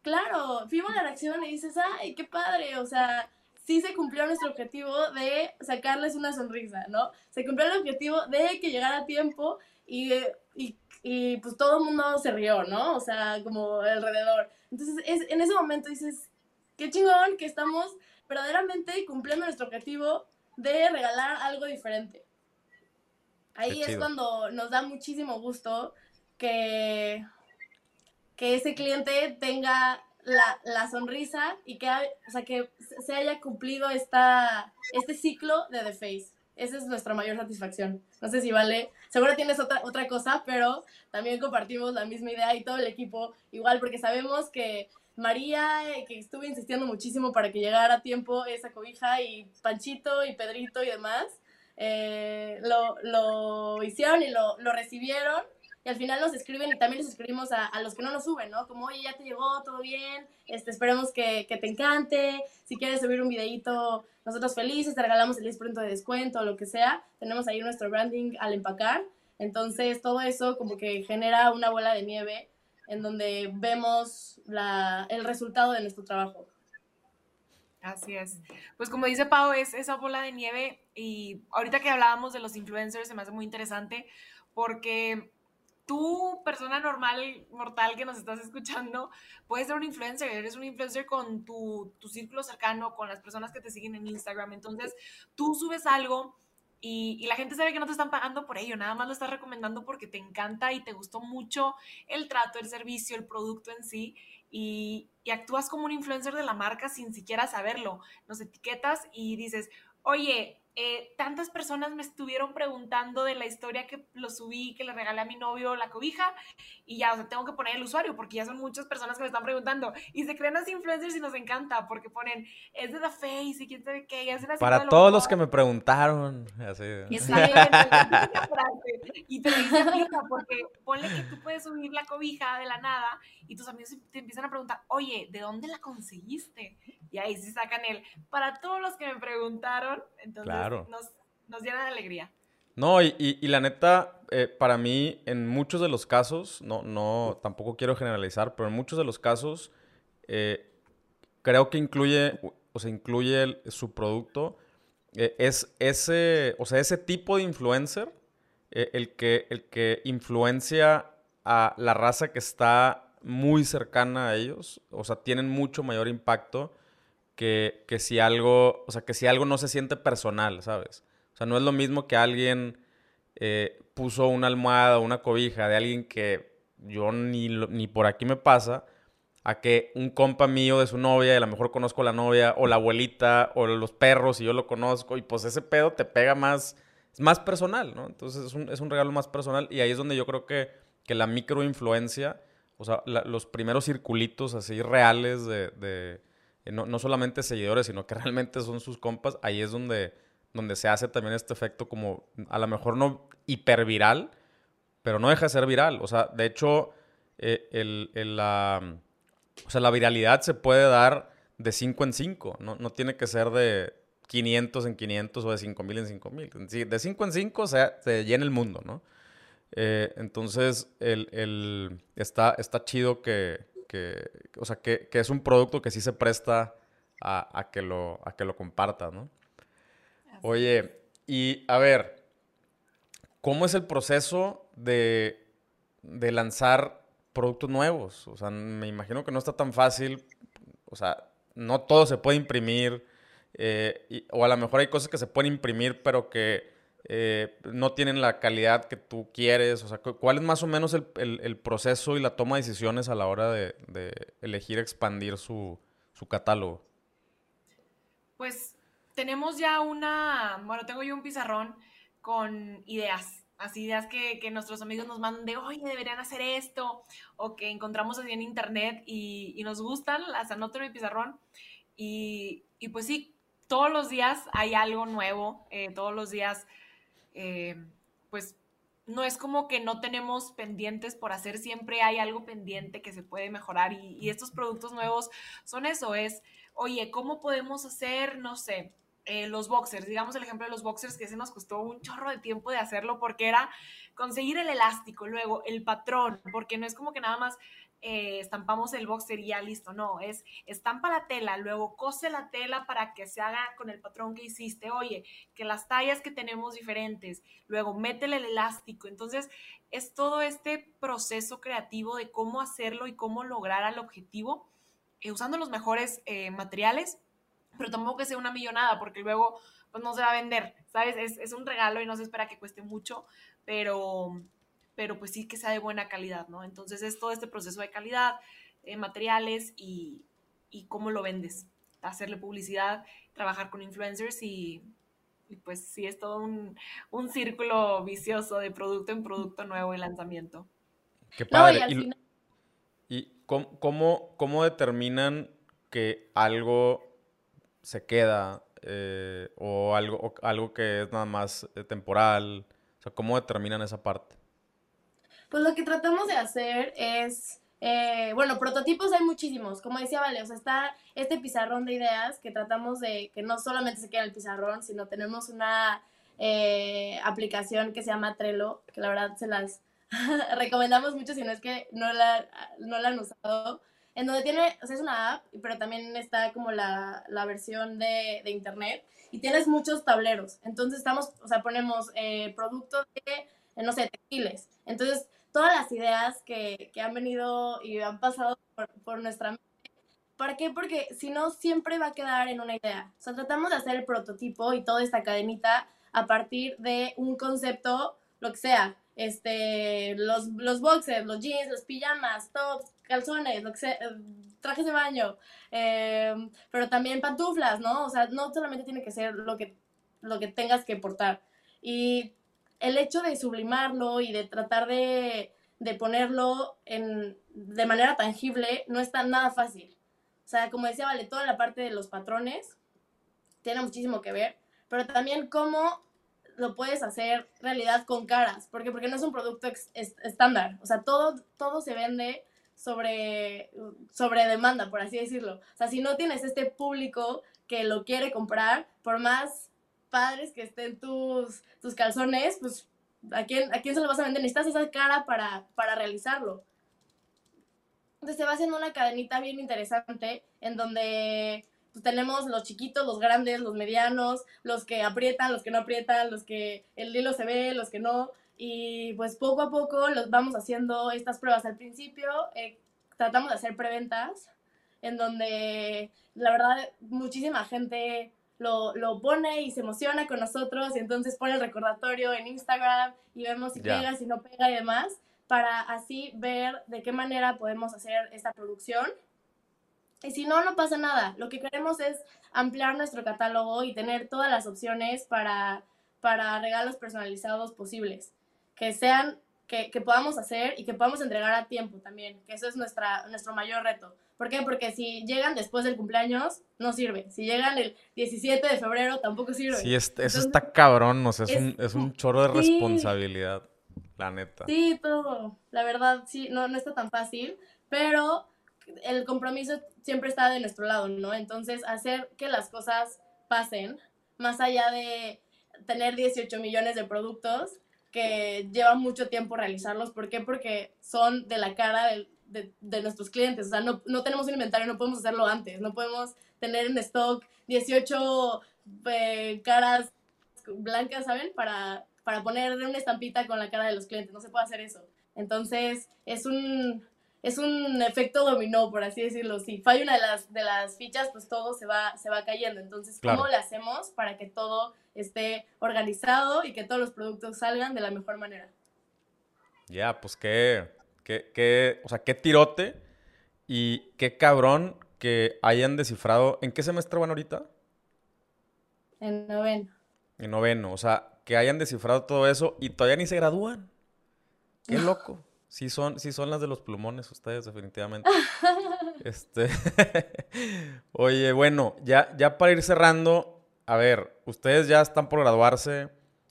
Speaker 2: Claro, firma la reacción y dices, ay, qué padre, o sea, sí se cumplió nuestro objetivo de sacarles una sonrisa, ¿no? Se cumplió el objetivo de que llegara a tiempo y, y, y pues todo el mundo se rió, ¿no? O sea, como alrededor. Entonces, es, en ese momento dices, qué chingón que estamos verdaderamente cumpliendo nuestro objetivo de regalar algo diferente. Ahí es cuando nos da muchísimo gusto que, que ese cliente tenga la, sonrisa y que, o sea, que se haya cumplido esta, este ciclo de The Face. Esa es nuestra mayor satisfacción. No sé si vale, seguro tienes otra, otra cosa, pero también compartimos la misma idea y todo el equipo igual, porque sabemos que María, eh, que estuvo insistiendo muchísimo para que llegara a tiempo esa cobija, y Panchito y Pedrito y demás, eh, lo, lo, hicieron y lo, lo, recibieron. Y al final nos escriben y también les escribimos a, a, los que no nos suben, ¿no? Como, oye, ya te llegó, todo bien, este, esperemos que, que te encante. Si quieres subir un videito, nosotros felices, te regalamos el 10% de descuento o lo que sea. Tenemos ahí nuestro branding al empacar. Entonces, todo eso como que genera una bola de nieve en donde vemos la, el resultado de nuestro trabajo.
Speaker 1: Así es. Pues como dice Pau, es esa bola de nieve y ahorita que hablábamos de los influencers se me hace muy interesante porque tú, persona normal, mortal que nos estás escuchando, puedes ser un influencer, eres un influencer con tu, tu círculo cercano, con las personas que te siguen en Instagram. Entonces, tú subes algo y, la gente sabe que no te están pagando por ello, nada más lo estás recomendando porque te encanta y te gustó mucho el trato, el servicio, el producto en sí. Y, y actúas como un influencer de la marca sin siquiera saberlo. Nos etiquetas y dices, oye, eh, tantas personas me estuvieron preguntando de la historia que lo subí, que le regalé a mi novio la cobija, y ya, o sea, tengo que poner el usuario, porque ya son muchas personas que me están preguntando, y se creen así influencers y nos encanta, porque ponen, es de The Face, y quién sabe qué, y hacen así.
Speaker 3: Para todos los que me preguntaron, así.
Speaker 1: Y, [laughs] y te dice porque ponle que tú puedes subir la cobija de la nada, y tus amigos te empiezan a preguntar, oye, ¿de dónde la conseguiste? Y ahí sí sacan el, para todos los que me preguntaron, entonces nos, nos, llena de alegría.
Speaker 3: No, y, y, la neta, eh, para mí, en muchos de los casos, no, no, tampoco quiero generalizar, pero en muchos de los casos, eh, creo que incluye, o sea, incluye su producto, eh, es ese, o sea, ese tipo de influencer, el, que, el que influencia a la raza que está muy cercana a ellos, o sea, tienen mucho mayor impacto que, que, si algo, o sea, que si algo no se siente personal, ¿sabes? O sea, no es lo mismo que alguien eh, puso una almohada o una cobija de alguien que yo ni, ni por aquí me pasa, a que un compa mío de su novia, y a lo mejor conozco a la novia, o la abuelita, o los perros, y yo lo conozco, y pues ese pedo te pega más, es más personal, ¿no? Entonces es un, es un regalo más personal, y ahí es donde yo creo que, que la microinfluencia, o sea, los primeros circulitos así reales de no, solamente seguidores, sino que [laughs] realmente son sus compas, ahí es donde, donde se hace también este efecto como, a lo mejor no hiperviral, pero no deja de ser viral. O sea, de hecho, eh, el, la, o sea, la viralidad se puede dar de 5 en 5, no, no tiene que ser de 500 en 500 o de 5000 en 5000. De 5 en 5 o sea, se llena el mundo, ¿no? Eh, entonces, el, el, está, está chido que, que, o sea, que, que, es un producto que sí se presta a, que, lo, a que lo compartas, ¿no? Oye, y a ver, ¿cómo es el proceso de, de lanzar productos nuevos? O sea, me imagino que no está tan fácil, o sea, no todo se puede imprimir, eh, o a lo mejor hay cosas que se pueden imprimir, pero que eh, no tienen la calidad que tú quieres. O sea, ¿cuál es más o menos el, proceso y la toma de decisiones a la hora de, elegir expandir su, catálogo?
Speaker 1: Pues tenemos ya una, bueno, tengo yo un pizarrón con ideas, así ideas que, nuestros amigos nos mandan de, oye, deberían hacer esto, o que encontramos así en internet y, nos gustan, las anoto en mi pizarrón. Y, y pues sí, todos los días hay algo nuevo, eh, todos los días, eh, pues no es como que no tenemos pendientes por hacer, siempre hay algo pendiente que se puede mejorar y, estos productos nuevos son eso, es, oye, ¿cómo podemos hacer, no sé, eh, los boxers, digamos el ejemplo de los boxers que se nos costó un chorro de tiempo de hacerlo porque era conseguir el elástico, luego el patrón, porque no es como que nada más eh, estampamos el boxer y ya listo, no, es estampa la tela, luego cose la tela para que se haga con el patrón que hiciste, oye, que las tallas que tenemos diferentes, luego métele el elástico, entonces es todo este proceso creativo de cómo hacerlo y cómo lograr al objetivo eh, usando los mejores eh, materiales, pero tampoco que sea una millonada, porque luego pues no se va a vender, ¿sabes? Es, es un regalo y no se espera que cueste mucho, pero pero pues sí que sea de buena calidad, ¿no? Entonces es todo este proceso de calidad, eh, materiales y, cómo lo vendes, hacerle publicidad, trabajar con influencers y, pues sí es todo un, círculo vicioso de producto en producto nuevo y lanzamiento.
Speaker 3: Qué padre. y, cómo, cómo, determinan que algo se queda eh, o, algo, algo que es nada más eh, temporal? O sea, ¿cómo determinan esa parte?
Speaker 2: Pues lo que tratamos de hacer es, eh, bueno, prototipos hay muchísimos, como decía Vale, o sea, está este pizarrón de ideas que tratamos de que no solamente se quede en el pizarrón, sino tenemos una eh, aplicación que se llama Trello, que la verdad se las [laughs] recomendamos mucho si no es que no la, no la han usado, en donde tiene, o sea, es una app, pero también está como la, la versión de, de, internet y tienes muchos tableros. Entonces estamos, o sea, ponemos eh, productos de, no sé, textiles. Entonces todas las ideas que, han venido y han pasado por, nuestra mente. ¿Para qué? Porque si no, siempre va a quedar en una idea. O sea, tratamos de hacer el prototipo y toda esta cadenita a partir de un concepto, lo que sea. Este, los, los boxers, los jeans, los pijamas, tops, calzones, lo que sea, eh, trajes de baño, em, pero también pantuflas, ¿no? O sea, no solamente tiene que ser lo que, lo que tengas que portar. Y el hecho de sublimarlo y de tratar de, ponerlo en, de manera tangible no está nada fácil. O sea, como decía, vale, toda la parte de los patrones tiene muchísimo que ver, pero también cómo lo puedes hacer realidad con caras, porque porque no es un producto estándar, o sea, todo todo se vende sobre sobre demanda, por así decirlo. O sea, si no tienes este público que lo quiere comprar, por más padres que estén tus, tus calzones, pues ¿a quién, ¿a quién se lo vas a vender? Necesitas esa cara para, para realizarlo. Entonces se va haciendo una cadenita bien interesante en donde pues, tenemos los chiquitos, los grandes, los medianos, los que aprietan, los que no aprietan, los que el hilo se ve, los que no. Y pues poco a poco los vamos haciendo estas pruebas. Al principio eh, tratamos de hacer preventas en donde la verdad muchísima gente lo, lo, pone y se emociona con nosotros y entonces pone el recordatorio en Instagram y vemos si pega, si no pega y demás, para así ver de qué manera podemos hacer esta producción. Y si no, no pasa nada. Lo que queremos es ampliar nuestro catálogo y tener todas las opciones para, para regalos personalizados posibles, que sean que, que, podamos hacer y que podamos entregar a tiempo también, que eso es nuestra, nuestro mayor reto. ¿Por qué? Porque si llegan después del cumpleaños, no sirve. Si llegan el 17 de febrero, tampoco sirve.
Speaker 3: Sí, eso está cabrón, o sea, es, un, es un, chorro de responsabilidad, la neta.
Speaker 2: Sí, todo. La verdad, sí, no, no está tan fácil, pero el compromiso siempre está de nuestro lado, ¿no? Entonces, hacer que las cosas pasen, más allá de tener 18 millones de productos, que lleva mucho tiempo realizarlos. ¿Por qué? Porque son de la cara de, de, nuestros clientes. O sea, no, no, tenemos un inventario, no podemos hacerlo antes, no podemos tener en stock 18 eh, caras blancas, ¿saben? Para, para poner una estampita con la cara de los clientes, no se puede hacer eso. Entonces, es un, es un efecto dominó, por así decirlo. Si falla una de las, de las fichas, pues todo se va, se va cayendo. Entonces, ¿cómo le hacemos para que todo esté organizado y que todos los productos salgan de la mejor manera?
Speaker 3: Ya, pues qué, qué, qué, o sea, qué tirote y qué cabrón que hayan descifrado. ¿En qué semestre van ahorita?
Speaker 2: En noveno.
Speaker 3: En noveno, o sea, que hayan descifrado todo eso y todavía ni se gradúan. Qué loco. Sí son, sí son las de los plumones ustedes, definitivamente. [laughs] este. [laughs] Oye, bueno, ya, ya para ir cerrando, a ver, ustedes ya están por graduarse,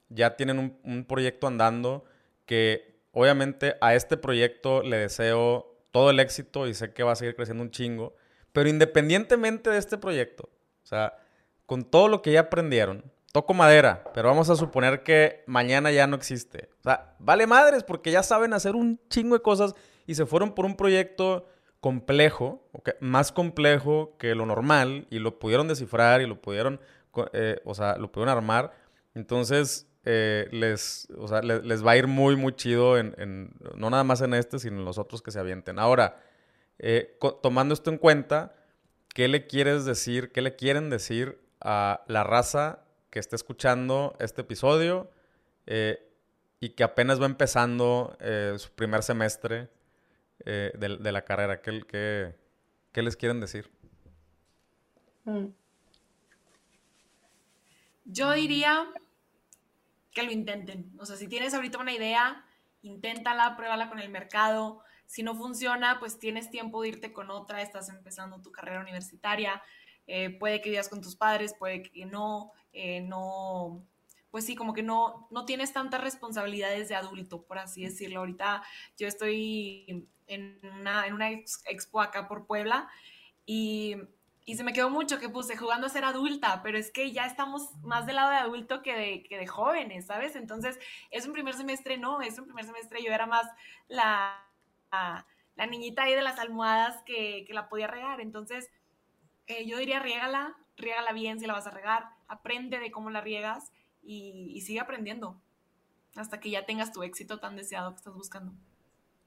Speaker 3: ya tienen un, un proyecto andando que obviamente a este proyecto le deseo todo el éxito y sé que va a seguir creciendo un chingo, pero independientemente de este proyecto, o sea, con todo lo que ya aprendieron, toco madera, pero vamos a suponer que mañana ya no existe. O sea, vale madres porque ya saben hacer un chingo de cosas y se fueron por un proyecto complejo, más complejo que lo normal y lo pudieron descifrar y lo pudieron, eh, o sea, lo pudieron armar. Entonces, eh, les, o sea, les, va a ir muy, muy chido en, no nada más en este, sino en los otros que se avienten. Ahora, eh, tomando esto en cuenta, ¿qué le quieres decir, qué le quieren decir a la raza que esté escuchando este episodio eh, y que apenas va empezando eh, su primer semestre eh, de, la carrera. ¿Qué, qué, les quieren decir?
Speaker 1: Mm. Yo diría que lo intenten. O sea, si tienes ahorita una idea, inténtala, pruébala con el mercado. Si no funciona, pues tienes tiempo de irte con otra, estás empezando tu carrera universitaria. Puede que vivas con tus padres, puede que no. Eh, no, pues sí, como que no, no tienes tantas responsabilidades de adulto, por así decirlo. Ahorita yo estoy en una, en una expo acá por Puebla y, y, se me quedó mucho que puse jugando a ser adulta, pero es que ya estamos más del lado de adulto que de, que de jóvenes, ¿sabes? Entonces, es un primer semestre, no, es un primer semestre, yo era más la, la, niñita ahí de las almohadas que, que la podía regar. Entonces, eh, yo diría, riégala, riégala bien si la vas a regar, aprende de cómo la riegas y, sigue aprendiendo hasta que ya tengas tu éxito tan deseado que estás buscando.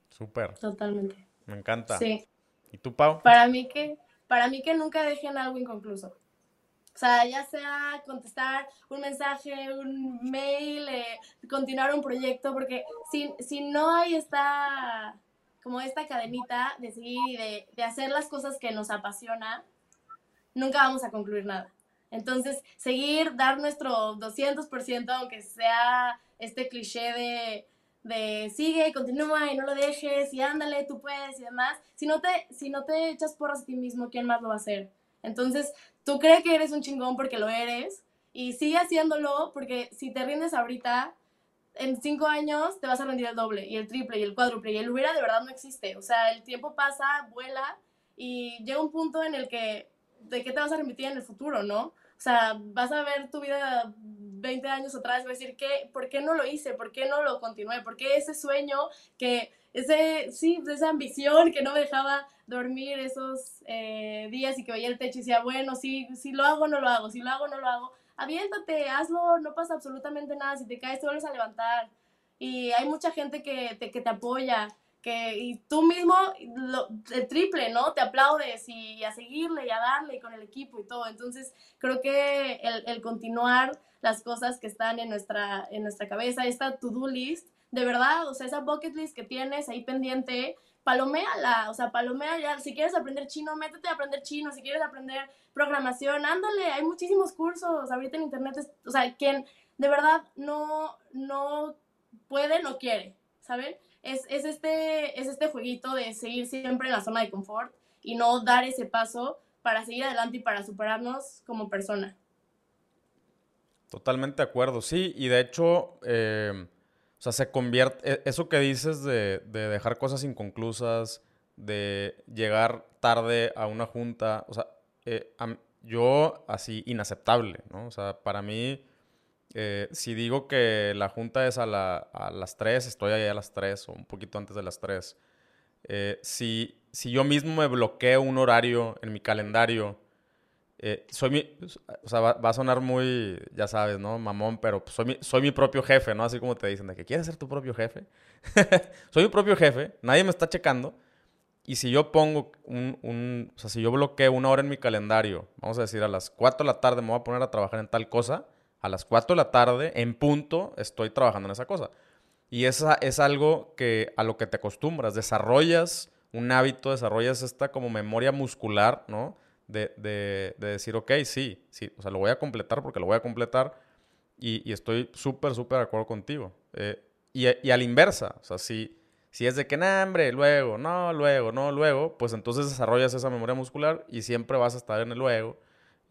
Speaker 3: Súper.
Speaker 2: Totalmente.
Speaker 3: Me encanta.
Speaker 2: Sí.
Speaker 3: ¿Y tú, Pau?
Speaker 2: Para mí que, para mí que nunca dejen algo inconcluso. O sea, ya sea contestar un mensaje, un mail, eh, continuar un proyecto, porque si, si no hay esta, como esta cadenita de seguir y de, de hacer las cosas que nos apasiona, nunca vamos a concluir nada. Entonces, seguir, dar nuestro 200%, aunque sea este cliché de, de sigue, continúa y no lo dejes y ándale, tú puedes y demás. Si no te, si no te echas porras a ti mismo, ¿quién más lo va a hacer? Entonces, tú crees que eres un chingón porque lo eres y sigue haciéndolo porque si te rindes ahorita, en cinco años te vas a rendir el doble y el triple y el cuádruple y el hubiera de verdad no existe. O sea, el tiempo pasa, vuela y llega un punto en el que de qué te vas a remitir en el futuro, ¿no? O sea, vas a ver tu vida 20 años atrás y vas a decir, ¿qué, ¿por qué no lo hice? ¿Por qué no lo continué? ¿Por qué ese sueño que, ese, sí, esa ambición que no me dejaba dormir esos eh, días y que veía el techo y decía, bueno, si, si lo hago, no lo hago, si lo hago, no lo hago. Aviéntate, hazlo, no pasa absolutamente nada. Si te caes, te vuelves a levantar. Y hay mucha gente que te, que te apoya que y tú mismo el triple, ¿no? Te aplaudes y, a seguirle y a darle con el equipo y todo. Entonces, creo que el, el continuar las cosas que están en nuestra, en nuestra cabeza, esta to-do list, de verdad, o sea, esa bucket list que tienes ahí pendiente, paloméala, o sea, palomea ya, si quieres aprender chino, métete a aprender chino, si quieres aprender programación, ándale, hay muchísimos cursos, ahorita en internet, o sea, quien de verdad no, no puede, no quiere, ¿saben? Es, este, es este jueguito de seguir siempre en la zona de confort y no dar ese paso para seguir adelante y para superarnos como persona.
Speaker 3: Totalmente de acuerdo, sí, y de hecho, eh, o sea, se convierte, e, eso que dices de, dejar cosas inconclusas, de llegar tarde a una junta, o sea, eh, yo así inaceptable, ¿no? O sea, para mí eh, si digo que la junta es a, las 3, estoy ahí a las 3 o un poquito antes de las 3. eh, si, si yo mismo me bloqueo un horario en mi calendario, eh, soy mi, o sea, va, a sonar muy, ya sabes, ¿no? Mamón, pero soy mi, soy mi propio jefe, ¿no? Así como te dicen, de que quieres ser tu propio jefe. [laughs] soy mi propio jefe, nadie me está checando. Y si yo pongo un, un, o sea, si yo bloqueo una hora en mi calendario, vamos a decir a las 4 de la tarde me voy a poner a trabajar en tal cosa, a las 4 de la tarde, en punto, estoy trabajando en esa cosa. Y esa es algo que a lo que te acostumbras, desarrollas un hábito, desarrollas esta como memoria muscular, ¿no? De, de, de decir, ok, sí, sí, o sea, lo voy a completar porque lo voy a completar y, estoy súper, súper de acuerdo contigo. Eh, y, y, a la inversa, o sea, si, si es de que, no, hombre, luego, no, luego, no, luego, pues entonces desarrollas esa memoria muscular y siempre vas a estar en el luego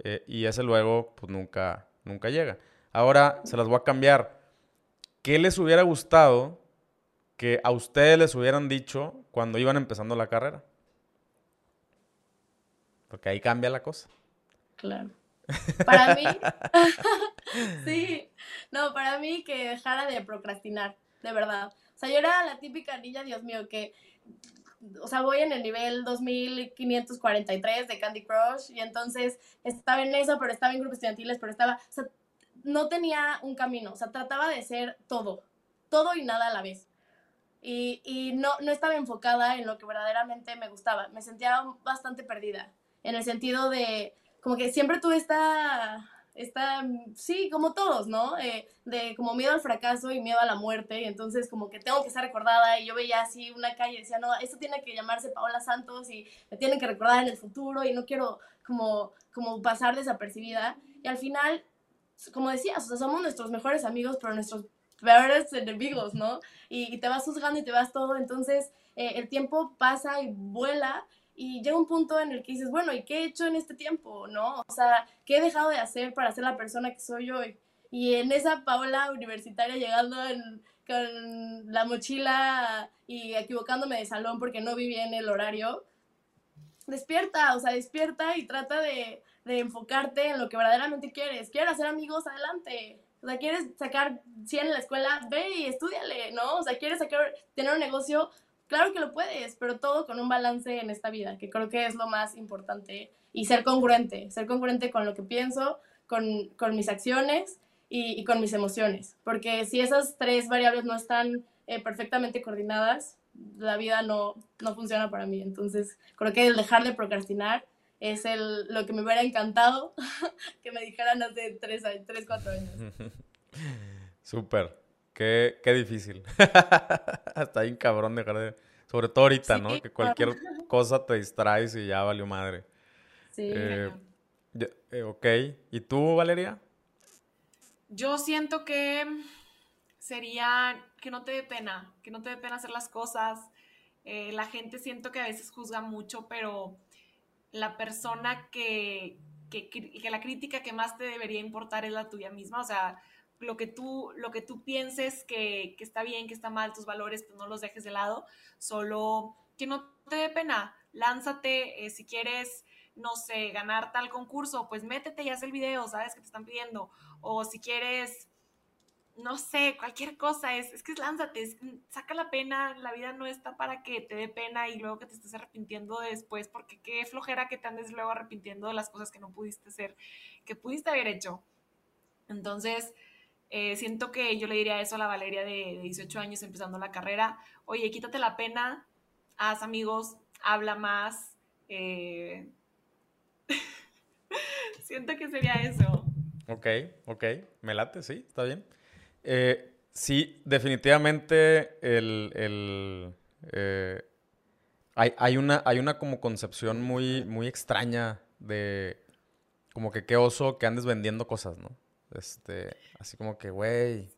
Speaker 3: eh, y ese luego, pues nunca, nunca llega. Ahora se las voy a cambiar. ¿Qué les hubiera gustado que a ustedes les hubieran dicho cuando iban empezando la carrera? Porque ahí cambia la cosa.
Speaker 2: Claro. Para mí, [laughs] sí, no, para mí que dejara de procrastinar, de verdad. O sea, yo era la típica niña, Dios mío, que, o sea, voy en el nivel 2543 de Candy Crush y entonces estaba en eso, pero estaba en grupos estudiantiles, pero estaba, o sea, no tenía un camino, o sea, trataba de ser todo, todo y nada a la vez. Y, y no, no estaba enfocada en lo que verdaderamente me gustaba. Me sentía bastante perdida, en el sentido de, como que siempre tuve esta, esta sí, como todos, ¿no? Eh, de como miedo al fracaso y miedo a la muerte, y entonces como que tengo que ser recordada, y yo veía así una calle y decía, no, esto tiene que llamarse Paola Santos, y me tienen que recordar en el futuro, y no quiero como, como pasar desapercibida. Y al final como decías, somos nuestros mejores amigos, pero nuestros peores enemigos, ¿no? Y, te vas juzgando y te vas todo, entonces eh, el tiempo pasa y vuela y llega un punto en el que dices, bueno, ¿y qué he hecho en este tiempo, no? O sea, ¿qué he dejado de hacer para ser la persona que soy hoy? Y en esa Paola universitaria llegando con la mochila y equivocándome de salón porque no vivía en el horario, despierta, o sea, despierta y trata de, de enfocarte en lo que verdaderamente quieres. ¿Quieres hacer amigos? Adelante. O sea, ¿quieres sacar 100 en la escuela? Ve y estudiale, ¿no? O sea, ¿quieres sacar, tener un negocio? Claro que lo puedes, pero todo con un balance en esta vida, que creo que es lo más importante. Y ser congruente, ser congruente con lo que pienso, con, con mis acciones y, y, con mis emociones. Porque si esas tres variables no están eh, perfectamente coordinadas, la vida no, no funciona para mí. Entonces, creo que el dejar de procrastinar es el, lo que me hubiera encantado [laughs] que me dijeran hace 3, 3 4 años. [laughs]
Speaker 3: Súper. Qué, qué difícil. [laughs] Está bien cabrón dejar de... Sobre todo ahorita, ¿no? Que cualquier cosa te distraes y ya valió madre.
Speaker 2: Sí. Eh,
Speaker 3: eh, ok. ¿Y tú, Valeria?
Speaker 1: Yo siento que sería que no te dé pena, que no te dé pena hacer las cosas. Eh, la gente siento que a veces juzga mucho, pero la persona que, que, que, la crítica que más te debería importar es la tuya misma, o sea, lo que tú, lo que tú pienses que, que está bien, que está mal, tus valores, pues no los dejes de lado, solo que no te dé pena, lánzate, eh, si quieres, no sé, ganar tal concurso, pues métete y haz el video, sabes que te están pidiendo, o si quieres no sé, cualquier cosa, es, es que es lánzate, saca la pena, la vida no está para que te dé pena y luego que te estés arrepintiendo después, porque qué flojera que te andes luego arrepintiendo de las cosas que no pudiste hacer, que pudiste haber hecho. Entonces, eh, siento que yo le diría eso a la Valeria de, 18 años empezando la carrera, oye, quítate la pena, haz amigos, habla más. Eh, [laughs] siento que sería eso.
Speaker 3: Ok, ok, me late, sí, está bien. Eh, sí, definitivamente el, eh, hay, una, hay una como concepción muy, muy extraña de como que qué oso que andes vendiendo cosas, ¿no? Este, así como que, güey,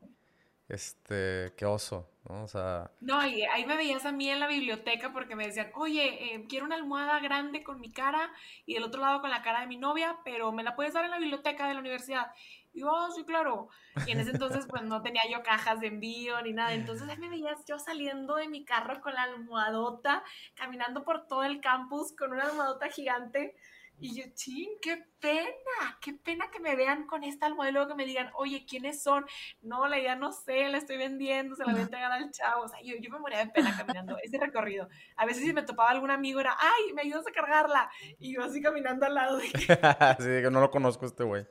Speaker 3: este, qué oso, ¿no? O sea...
Speaker 1: No, y ahí me veías a mí en la biblioteca porque me decían, oye, eh, quiero una almohada grande con mi cara y del otro lado con la cara de mi novia, pero me la puedes dar en la biblioteca de la universidad. Y yo, oh, sí, claro. Y en ese entonces, pues no tenía yo cajas de envío ni nada. Entonces ahí me veías yo saliendo de mi carro con la almohadota, caminando por todo el campus con una almohadota gigante Y yo, ching, qué pena, qué pena que me vean con esta almohada y luego que me digan, oye, ¿quiénes son? No, la idea no sé, la estoy vendiendo, se la voy a entregar al chavo. O sea, yo, yo me moría de pena caminando ese recorrido. A veces si me topaba algún amigo era, ay, me ayudas a cargarla. Y yo así caminando al lado de
Speaker 3: sí, que no lo conozco este güey.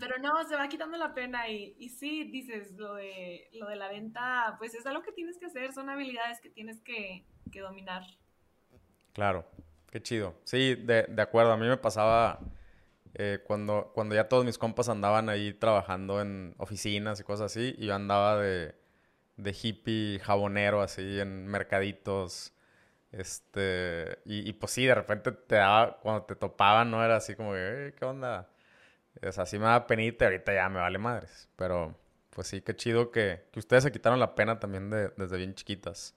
Speaker 1: Pero no, se va quitando la pena y, y sí, dices, lo de, lo de la venta, pues es algo que tienes que hacer, son habilidades que tienes que, que dominar.
Speaker 3: Claro, qué chido. Sí, de, de acuerdo. A mí me pasaba eh, cuando, cuando ya todos mis compas andaban ahí trabajando en oficinas y cosas así, y yo andaba de, de hippie jabonero así en mercaditos. Este, y, y, pues sí, de repente te daba, cuando te topaban, ¿no? Era así como, que, ¿qué onda? O sea, sí me daba penita, ahorita ya me vale madres. Pero, pues sí, qué chido que, que ustedes se quitaron la pena también de, desde bien chiquitas.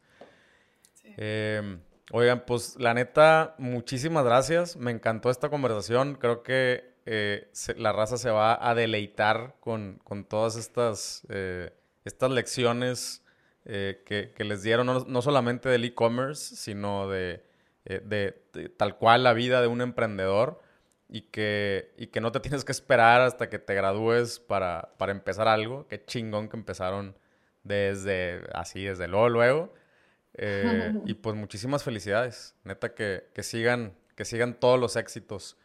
Speaker 3: Sí. Eh, Oigan, pues la neta, muchísimas gracias. Me encantó esta conversación. Creo que eh, se, la raza se va a deleitar con, con todas estas, eh, estas lecciones eh, que, que, les dieron, no, no solamente del e-commerce, sino de, de, de, tal cual la vida de un emprendedor y que, y que no te tienes que esperar hasta que te gradúes para, para empezar algo. Qué chingón que empezaron desde así, desde luego, luego. Eh, [laughs] y pues muchísimas felicidades. Neta que, que, sigan, que sigan todos los éxitos.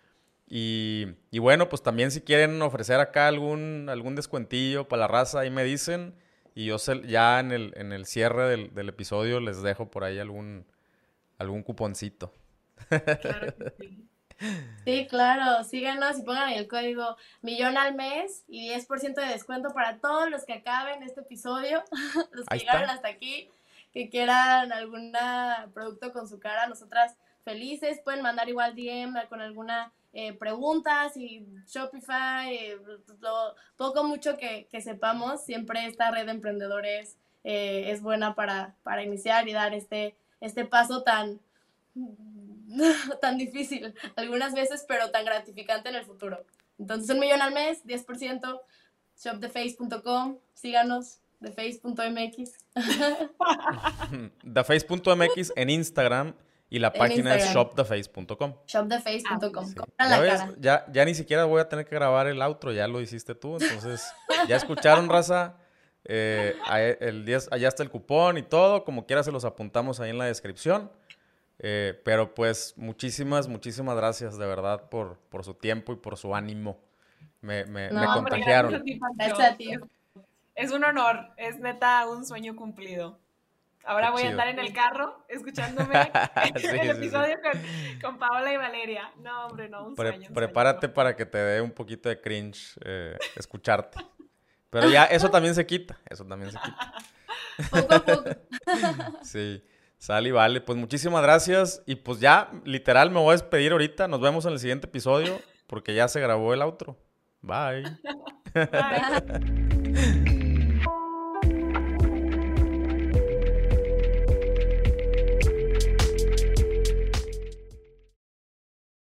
Speaker 3: Y, y, bueno, pues también si quieren ofrecer acá algún, algún descuentillo para la raza, ahí me dicen. Y yo se, ya en el, en el cierre del, del, episodio les dejo por ahí algún, algún cuponcito.
Speaker 2: Claro que sí. [laughs] Sí, claro, síganos y pongan el código millón al mes y 10% de descuento para todos los que acaben este episodio, [laughs] los que llegaron hasta aquí que quieran algún producto con su cara, nosotras felices, pueden mandar igual DM con alguna eh, pregunta, si Shopify, eh, lo poco mucho que, que, sepamos, siempre esta red de emprendedores eh, es buena para, para iniciar y dar este, este paso tan, [laughs] tan difícil algunas veces, pero tan gratificante en el futuro. Entonces, un millón al mes, 10%, shoptheface.com, síganos, theface.mx.
Speaker 3: theface.mx [laughs] en Instagram y la en página Instagram. es shoptheface.com.
Speaker 2: Shoptheface.com.
Speaker 3: Sí. ¿Ya, ya, ya, ni siquiera voy a tener que grabar el outro, ya lo hiciste tú. Entonces, ya escucharon, raza. Eh, el 10, allá está el cupón y todo. Como quiera, se los apuntamos ahí en la descripción. Eh, pero pues, muchísimas, muchísimas gracias de verdad por, por su tiempo y por su ánimo. Me, me, no, me contagiaron.
Speaker 1: Gracias a ti. Es un honor, es neta un sueño cumplido. Ahora Qué voy chido. a andar en el carro escuchándome [laughs] sí, el episodio sí, sí. Con, con, Paola y Valeria. No, hombre, no, un
Speaker 3: Pre
Speaker 1: sueño. Un
Speaker 3: prepárate
Speaker 1: sueño.
Speaker 3: para que te dé un poquito de cringe eh, escucharte. Pero ya, eso también se quita. Eso también se quita.
Speaker 2: Poco a poco. [laughs]
Speaker 3: sí. Sale y vale. Pues muchísimas gracias. Y pues ya, literal, me voy a despedir ahorita. Nos vemos en el siguiente episodio porque ya se grabó el outro. Bye.
Speaker 1: Bye. [laughs]